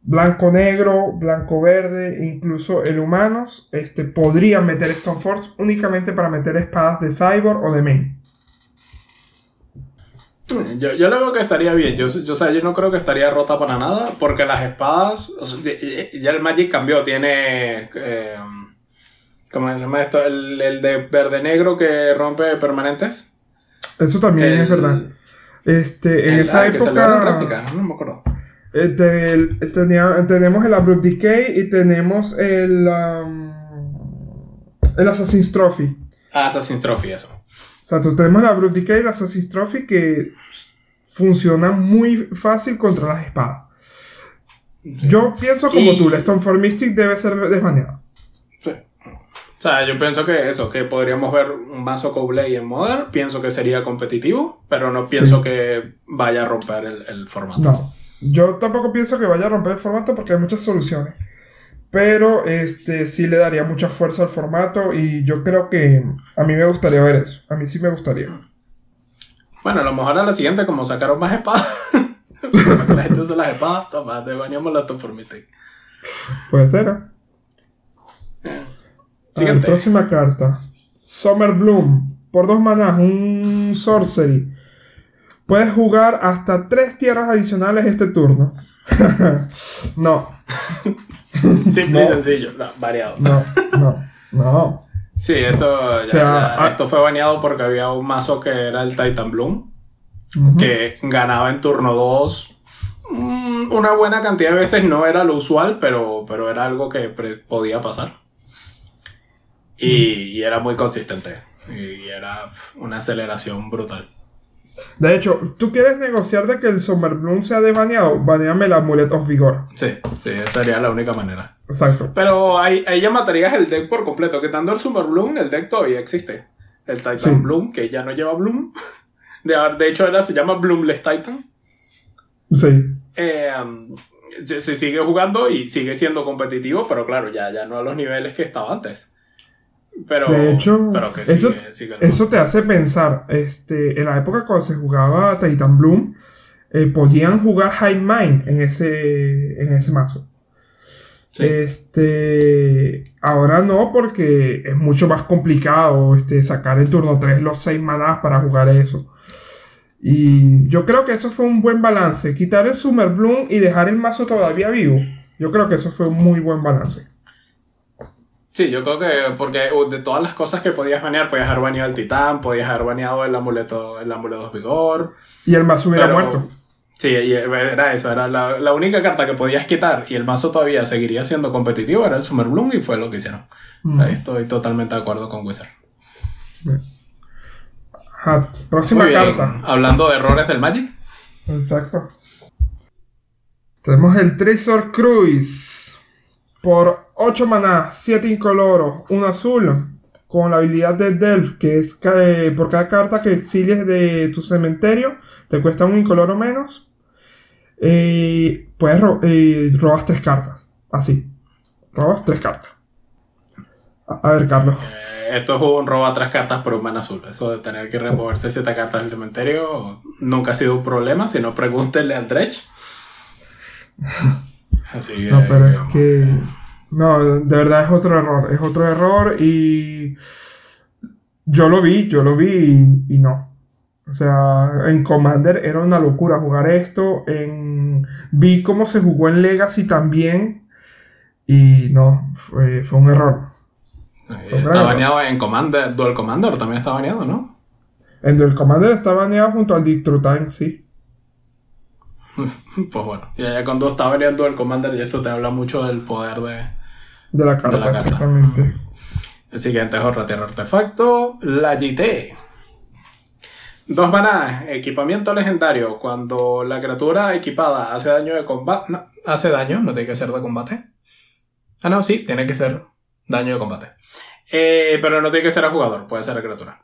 blanco-negro, blanco-verde, incluso el humanos, este, podrían meter Stoneforge únicamente para meter espadas de Cyborg o de Main. Yo, yo le veo que estaría bien. Yo, yo, o sea, yo no creo que estaría rota para nada. Porque las espadas. o sea, ya- el Magic cambió. Tiene. eh, ¿Cómo se llama esto? El, el de verde-negro que rompe permanentes. Eso también El- es verdad. Este, en El- esa ah, época no me acuerdo. este, tenía- tenemos el Abrupt Decay y tenemos el, um, el Assassin's Trophy. Ah, Assassin's Trophy, eso. O sea, tú tenemos el Abrupt Decay y el Assassin's Trophy que funcionan muy fácil contra las espadas. Yo pienso como Y- tú, el Stoneforge Mystic debe ser desbaneado. Sí. O sea, yo pienso que eso, que podríamos ver un mazo Koubley en Modern. Pienso que sería competitivo, pero no pienso Sí. que vaya a romper el, el formato. No, yo tampoco pienso que vaya a romper el formato porque hay muchas soluciones. Pero este sí le daría mucha fuerza al formato y yo creo que a mí me gustaría ver eso. A mí sí me gustaría. Bueno, a lo mejor a la siguiente, como sacaron más espadas. Para que la gente use las espadas, toma, te baneamos la Toformite. Puede ser. ¿eh? Eh. Ver, Siguiente. próxima carta. Summer Bloom. Por dos manás, un sorcery. Puedes jugar hasta tres tierras adicionales este turno. no, Simple y sencillo, no, variado. no, no, no. Sí, esto, ya- sea, ya- ah- esto fue baneado porque había un mazo que era el Titan Bloom, que ganaba en turno 2. Una buena cantidad de veces no era lo usual, pero, pero era algo que podía pasar. Y, y era muy consistente. Y era una aceleración brutal. De hecho, ¿tú quieres negociar de que el Summer Bloom sea desbaneado? Baneame el Amulet of Vigor. Sí, sí, esa sería la única manera. Exacto. Pero ahí, ahí ya matarías el deck por completo. Quitando el Summer Bloom, el deck todavía existe. El Titan Sí. Bloom, que ya no lleva Bloom. De, de hecho, ahora se llama Bloomless Titan. Sí. Eh, um, se, se sigue jugando y sigue siendo competitivo, pero claro, ya, ya no a los niveles que estaba antes. Pero, De hecho, pero que eso, sigue, eso te hace pensar, este, en la época cuando se jugaba Titan Bloom, eh, podían jugar High Mind en ese, en ese mazo. Sí. Este, ahora no, porque es mucho más complicado este, sacar en turno 3 los 6 manás para jugar eso. Y yo creo que eso fue un buen balance. Quitar el Summer Bloom y dejar el mazo todavía vivo. Yo creo que eso fue un muy buen balance. Sí, yo creo que porque de todas las cosas que podías banear, podías haber baneado el titán, podías haber baneado el amuleto, el amuleto de vigor. Y el mazo hubiera Pero- muerto. Sí, era eso, era la, la única carta que podías quitar y el mazo todavía seguiría siendo competitivo, era el Summer Bloom y fue lo que hicieron. Mm. Ahí estoy totalmente de acuerdo con Wizard. Ajá, próxima Muy bien, carta. hablando de errores del Magic. Exacto. Tenemos el Treasure Cruise. Por 8 maná, 7 incoloros, 1 azul. Con la habilidad de Delph, que es eh, por cada carta que exilies de tu cementerio, te cuesta un incoloro menos. Eh, puedes ro- eh, robas 3 cartas. Así. Robas 3 cartas. A, a ver, Carlos. Eh, esto es un robo a tres cartas por un mana azul. Eso de tener que removerse siete cartas del cementerio nunca ha sido un problema, si no pregúntenle al Dredge. Así que, No, pero es digamos, que. No, de verdad es otro error. Es otro error y. Yo lo vi, yo lo vi y, y no. O sea, en Commander era una locura jugar esto. En, vi cómo se jugó en Legacy también. Y no, fue, fue un error. Está baneado en Commander, Dual Commander también está baneado, ¿no? En el Commander está baneado junto al Time, sí. Pues bueno, ya, ya cuando está baneando el Commander y eso te habla mucho del poder de... De la carta, carta. exactamente. El siguiente es otra tierra artefacto, la GT. Dos maná, equipamiento legendario. Cuando la criatura equipada hace daño de combate. No, hace daño, no tiene que ser de combate. Ah, no, sí, tiene que ser daño de combate. Eh, pero no tiene que ser a jugador, puede ser a criatura.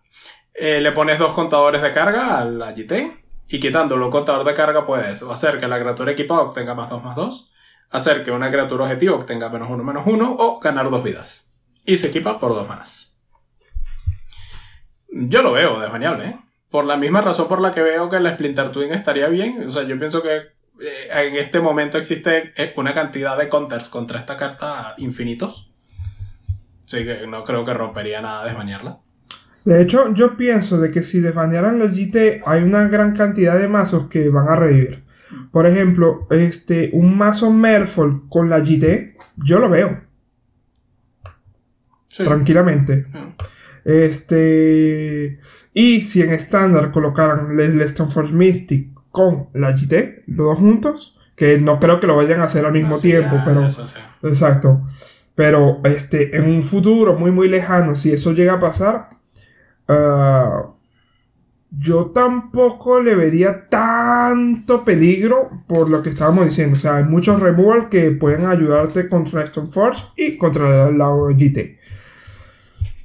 Eh, le pones dos contadores de carga a la GT. Y quitándolo un contador de carga puedes hacer que la criatura equipada obtenga más 2 más 2. Hacer que una criatura objetivo obtenga menos 1 menos 1. O ganar dos vidas. Y se equipa por dos manas. Yo lo veo desbaneable, ¿eh? Por la misma razón por la que veo que la Splinter Twin estaría bien. O sea, yo pienso que eh, en este momento existe eh, una cantidad de counters contra esta carta infinitos. Así que no creo que rompería nada desbanearla. De hecho, yo pienso de que si desbanearan los GT, hay una gran cantidad de mazos que van a revivir. Por ejemplo, este, un mazo Merfolk con la GT, yo lo veo. Tranquilamente. Este. Y si en estándar colocaran el Stoneforge Mystic con la GT, los dos juntos, que no creo que lo vayan a hacer al mismo tiempo, pero. Exacto. Pero este, en un futuro muy muy lejano, si eso llega a pasar, ah, yo tampoco le vería tanto peligro por lo que estábamos diciendo. O sea, hay muchos removal que pueden ayudarte contra Stoneforge y contra la, la GT.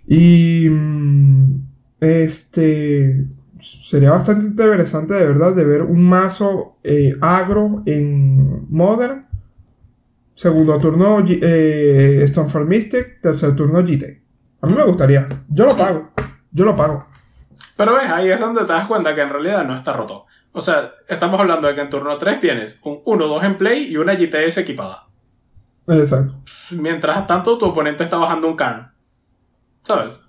Y mm, este sería bastante interesante de verdad de ver un mazo eh, agro en Modern. Segundo turno eh, Stonefall Mystic, tercer turno GT. A mí me gustaría. Yo lo pago. Yo lo pago. Pero ves, ahí es donde te das cuenta que en realidad no está roto. O sea, estamos hablando de que en turno 3 tienes un 1-2 en play y una GTS equipada. Exacto. Mientras tanto, tu oponente está bajando un Karn. ¿Sabes?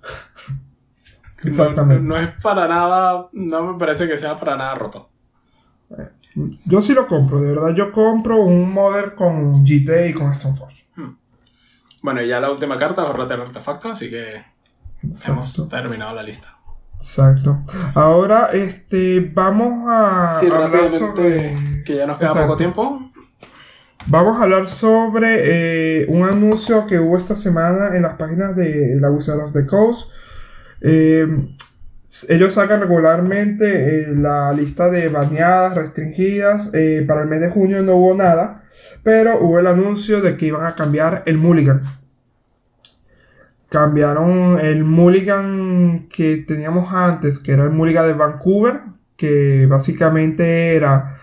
Exactamente. No, es para nada, no me parece que sea para nada roto. Yo sí lo compro, de verdad. Yo compro un Modern con GT y con Stoneforge. Hmm. Bueno, y ya la última carta, ahorrate el artefacto, así que hemos terminado la lista. Exacto. Ahora, este, vamos a sí, hablar sobre... que ya nos queda poco tiempo. Vamos a hablar sobre eh, un anuncio que hubo esta semana en las páginas de la Wizard of the Coast. Eh, ellos sacan regularmente eh, la lista de baneadas, restringidas. para el mes de junio no hubo nada, pero hubo el anuncio de que iban a cambiar el mulligan. Cambiaron el mulligan que teníamos antes, que era el mulligan de Vancouver, que básicamente era,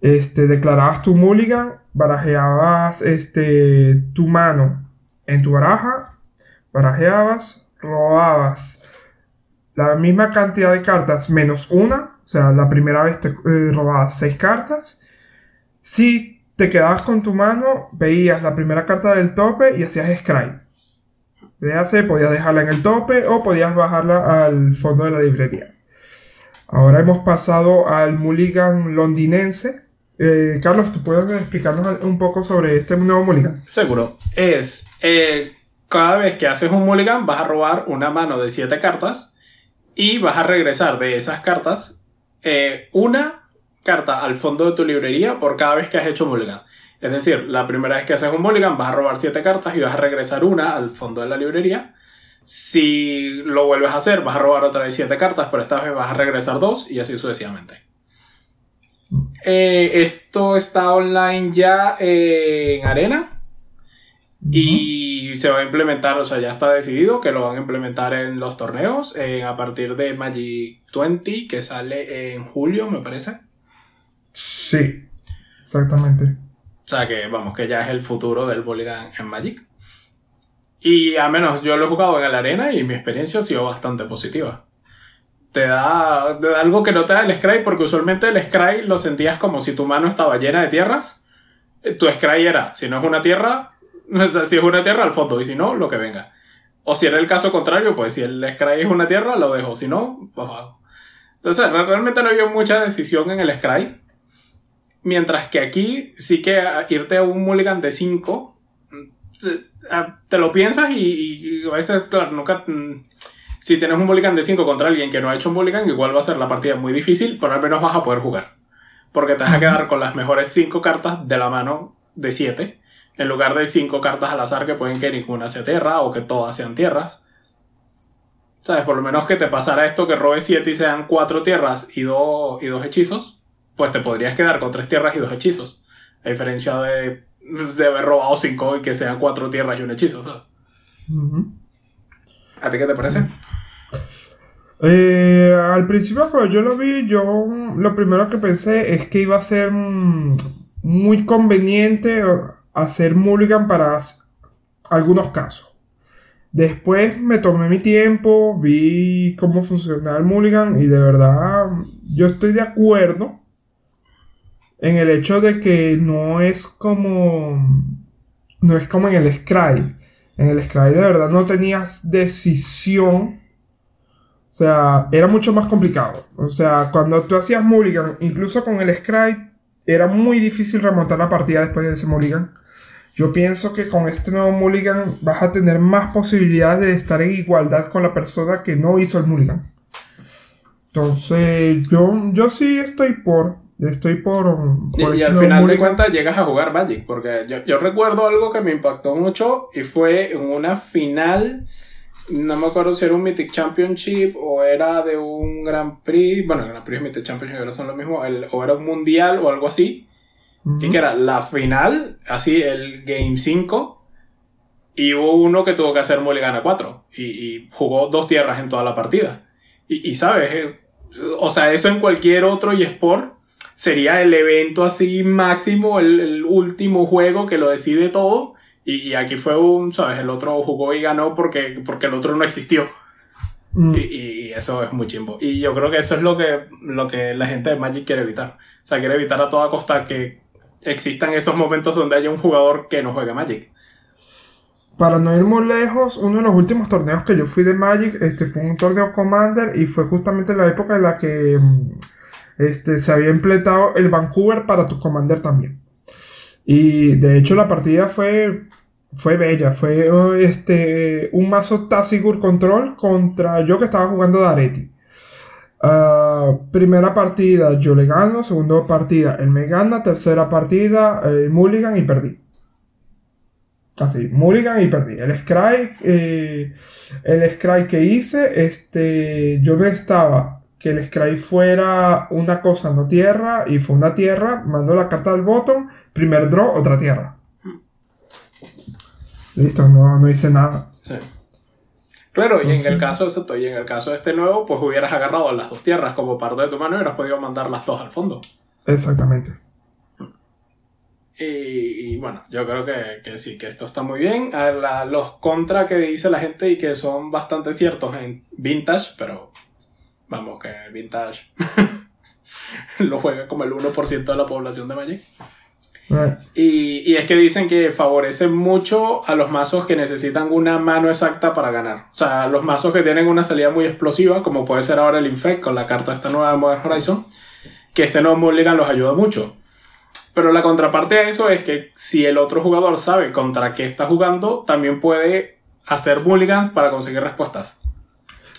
este, declarabas tu mulligan barajeabas este, tu mano en tu baraja, barajeabas, robabas la misma cantidad de cartas menos una, o sea, la primera vez te eh, robabas seis cartas. Si te quedabas con tu mano, veías la primera carta del tope y hacías scry. Véase, podías dejarla en el tope o podías bajarla al fondo de la librería. Ahora hemos pasado al mulligan londinense, eh, Carlos, ¿tú puedes explicarnos un poco sobre este nuevo mulligan? Seguro. Es, eh, cada vez que haces un mulligan vas a robar una mano de 7 cartas y vas a regresar de esas cartas eh, una carta al fondo de tu librería por cada vez que has hecho mulligan. Es decir, la primera vez que haces un mulligan vas a robar 7 cartas y vas a regresar una al fondo de la librería. Si lo vuelves a hacer, vas a robar otra vez 7 cartas, pero esta vez vas a regresar 2 y así sucesivamente. Eh, esto está online ya en Arena. Y se va a implementar, o sea, ya está decidido que lo van a implementar en los torneos a partir de Magic 20, que sale en julio, me parece. Sí, exactamente. O sea que, vamos, que ya es el futuro del Bulligan en Magic. Y a menos yo lo he jugado en la arena y mi experiencia ha sido bastante positiva te da, algo que no te da el Scry, porque usualmente el Scry lo sentías como si tu mano estaba llena de tierras. Eh, tu Scry era, si no es una tierra, si es una tierra al fondo, y si no, lo que venga. O si era el caso contrario, pues si el Scry es una tierra, lo dejo, si no, pues Entonces, realmente no había mucha decisión en el Scry. Mientras que aquí sí que irte a un mulligan de 5, te lo piensas y, y, a veces, claro, nunca mm, si tienes un Mulligan de 5 contra alguien que no ha hecho un Mulligan, igual va a ser la partida muy difícil, pero al menos vas a poder jugar. Porque te vas a quedar con las mejores 5 cartas de la mano de 7, en lugar de 5 cartas al azar que pueden que ninguna sea tierra o que todas sean tierras. ¿Sabes? Por lo menos que te pasara esto que robes 7 y sean 4 tierras y 2 y dos hechizos, pues te podrías quedar con 3 tierras y 2 hechizos. A diferencia de, de haber robado 5 y que sean 4 tierras y un hechizo, ¿sabes? ¿A ti qué te parece? Eh, al principio cuando yo lo vi, yo lo primero que pensé es que iba a ser mm, muy conveniente hacer mulligan para algunos casos. Después me tomé mi tiempo, vi cómo funcionaba el mulligan y de verdad yo estoy de acuerdo en el hecho de que no es como. No es como en el Scry. En el Scry de verdad no tenías decisión. O sea, era mucho más complicado. O sea, cuando tú hacías Mulligan, incluso con el Scry, era muy difícil remontar la partida después de ese Mulligan. Yo pienso que con este nuevo Mulligan vas a tener más posibilidades de estar en igualdad con la persona que no hizo el Mulligan. Entonces, yo, yo sí estoy por. Estoy por. y, por y al final de cuentas llegas a jugar Magic. Porque yo, yo recuerdo algo que me impactó mucho y fue en una final. No me acuerdo si era un Mythic Championship o era de un Grand Prix. Bueno, el Grand Prix y Mythic Championship ahora son lo mismo. el- o era un mundial o algo así. Y que era la final, así el Game 5. Y hubo uno que tuvo que hacer Mulligan a 4. Y, y jugó dos tierras en toda la partida. Y, y, sabes, Es- o sea, eso en cualquier otro eSport sería el evento así máximo, el, el último juego que lo decide todo. Y, y aquí fue un, sabes, el otro jugó y ganó porque, porque el otro no existió. Mm. Y, y eso es muy chimbo. Y yo creo que eso es lo que, lo que la gente de Magic quiere evitar. O sea, quiere evitar a toda costa que existan esos momentos donde haya un jugador que no juegue Magic. Para no ir muy lejos, uno de los últimos torneos que yo fui de Magic este, fue un torneo Commander y fue justamente la época en la que mm, este, se había implementado el Vancouver para tu Commander también. Y de hecho la partida fue, fue bella, fue uh, este, un mazo Tassigur Control contra yo que estaba jugando Daretti. Ah, primera partida yo le gano, segunda partida él me gana, tercera partida eh, Mulligan y perdí. Así, Mulligan y perdí. El Scry, eh, el Scry que hice, este, yo me estaba que el Scry fuera una cosa, no tierra, y fue una tierra, mandó la carta al bottom, primer draw, otra tierra. Listo, no, no hice nada. Sí. Claro, y en el caso, exacto, y en el caso de este nuevo, pues hubieras agarrado las dos tierras como parte de tu mano y hubieras podido mandar las dos al fondo. Exactamente. Y, y bueno, yo creo que, que sí, que esto está muy bien. A la- los contra que dice la gente y que son bastante ciertos en Vintage, pero vamos, que Vintage lo juega como el 1% de la población de Magic. Y, y es que dicen que favorece mucho a los mazos que necesitan una mano exacta para ganar. O sea, los mazos que tienen una salida muy explosiva, como puede ser ahora el Infect con la carta esta nueva de Modern Horizon, que este nuevo Mulligan los ayuda mucho. Pero la contraparte a eso es que si el otro jugador sabe contra qué está jugando, también puede hacer mulligans para conseguir respuestas.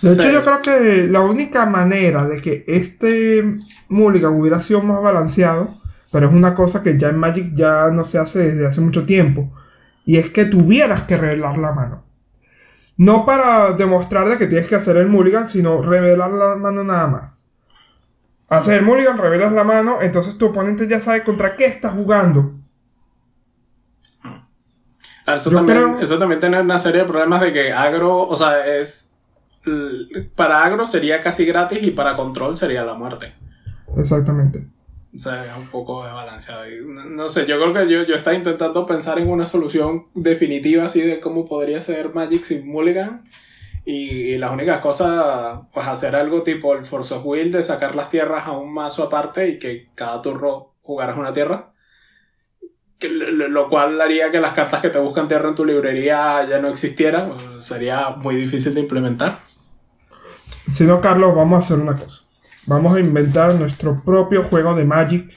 De hecho, Sí. yo creo que la única manera de que este Mulligan hubiera sido más balanceado, pero es una cosa que ya en Magic ya no se hace desde hace mucho tiempo, y es que tuvieras que revelar la mano. No para demostrar de que tienes que hacer el Mulligan, sino revelar la mano nada más. Haces el Mulligan, revelas la mano, entonces tu oponente ya sabe contra qué está jugando. Ah, Eso Yo también, creo- eso también tiene una serie de problemas de que agro, o sea, es. Para agro sería casi gratis y para control sería la muerte. Exactamente. O sea, es un poco desbalanceado. No, no sé, yo creo que yo, yo estaba intentando pensar en una solución definitiva así de cómo podría ser Magic sin Mulligan. Y, y las únicas cosas, pues hacer algo tipo el Force of Will de sacar las tierras a un mazo aparte y que cada turno jugaras una tierra. Que, lo, lo cual haría que las cartas que te buscan tierra en tu librería ya no existieran. O sea, sería muy difícil de implementar. Si no, Carlos, vamos a hacer una cosa. Vamos a inventar nuestro propio juego de Magic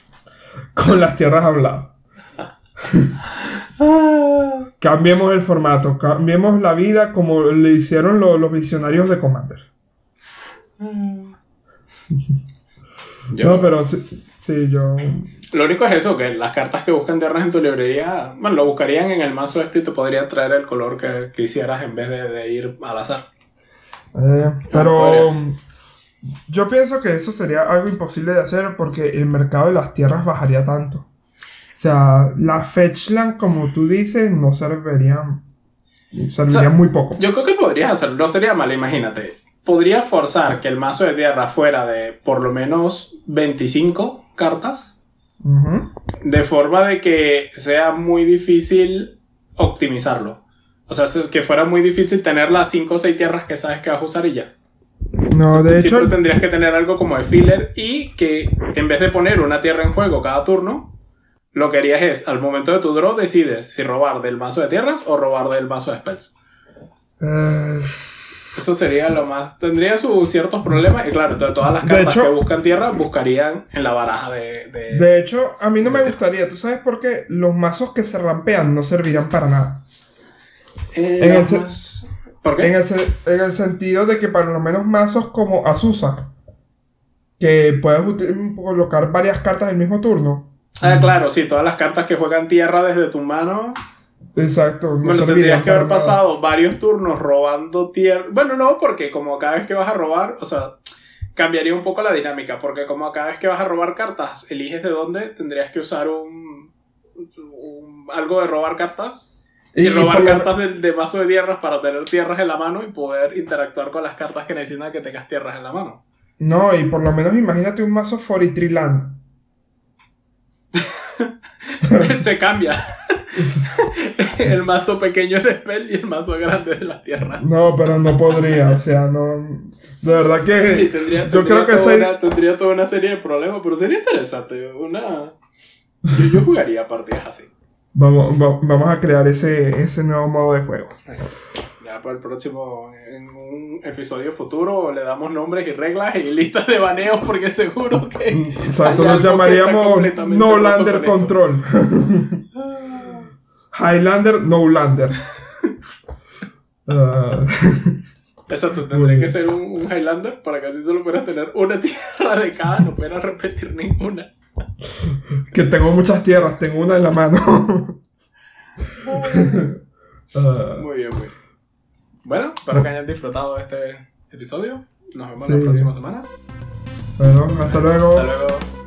con las tierras a un lado. Cambiemos el formato, cambiemos la vida como le hicieron lo- los visionarios de Commander. Yo- No, pero sí, sí, yo... Lo único es eso, que las cartas que buscan tierras en tu librería, bueno, lo buscarían en el mazo este y te podrían traer el color que quisieras en vez de, de ir al azar. Eh, pero yo pienso que eso sería algo imposible de hacer porque el mercado de las tierras bajaría tanto. O sea, las Fetchland, como tú dices, no servirían... Servirían O sea, muy poco. Yo creo que podrías hacerlo, no estaría mal, imagínate. Podrías forzar que el mazo de tierra fuera de por lo menos 25 cartas, de forma de que sea muy difícil optimizarlo. O sea, que fuera muy difícil tener las 5 o 6 tierras que sabes que vas a usar y ya. No, de Sí, hecho, siempre tendrías que tener algo como de filler y que en vez de poner una tierra en juego cada turno, lo que harías es, al momento de tu draw, decides si robar del mazo de tierras o robar del mazo de spells. eh, Eso sería lo más. Tendría sus ciertos problemas. Y claro, todas las De cartas hecho- que buscan tierra buscarían en la baraja de. de- de hecho, a mí no me gustaría. ¿Tú sabes por qué? Los mazos que se rampean no servirán para nada. Eh, en el los se- más- ¿Por qué? En el, se- en el sentido de que para lo menos mazos como Azusa, que puedes colocar varias cartas el mismo turno. Ah, claro, sí, todas las cartas que juegan tierra desde tu mano. Exacto. no bueno, tendrías que haber nada. pasado varios turnos robando tierra. Bueno, no, porque como cada vez que vas a robar, o sea, cambiaría un poco la dinámica. Porque como cada vez que vas a robar cartas, eliges de dónde, tendrías que usar un. un- algo de robar cartas. Y, robar cartas de, mazo de tierras para tener tierras en la mano y poder interactuar con las cartas que necesitan que tengas tierras en la mano. No, y por lo menos imagínate un mazo Land. Se cambia. el mazo pequeño es de spell y el mazo grande de las tierras. No, pero no podría, o sea, no. De verdad que. Sí, tendría, yo tendría creo que toda ese- una, tendría toda una serie de problemas, pero sería interesante. Una... Yo, yo jugaría partidas así. Vamos, va- vamos a crear ese, ese nuevo modo de juego. Ya para el próximo, en un episodio futuro, le damos nombres y reglas y listas de baneos porque seguro que... Exacto, algo que está llamaríamos con esto. Control. Highlander, No-Lander. Ah, Exacto, tendría que ser un, un Highlander para que así solo pudieras tener una tierra de cada, no pudieras repetir ninguna. Que tengo muchas tierras, tengo una en la mano. Ah, Muy bien, muy bien. Bueno, espero que hayan disfrutado de este episodio. Nos vemos Sí. la próxima semana. bueno, hasta luego. Hasta luego.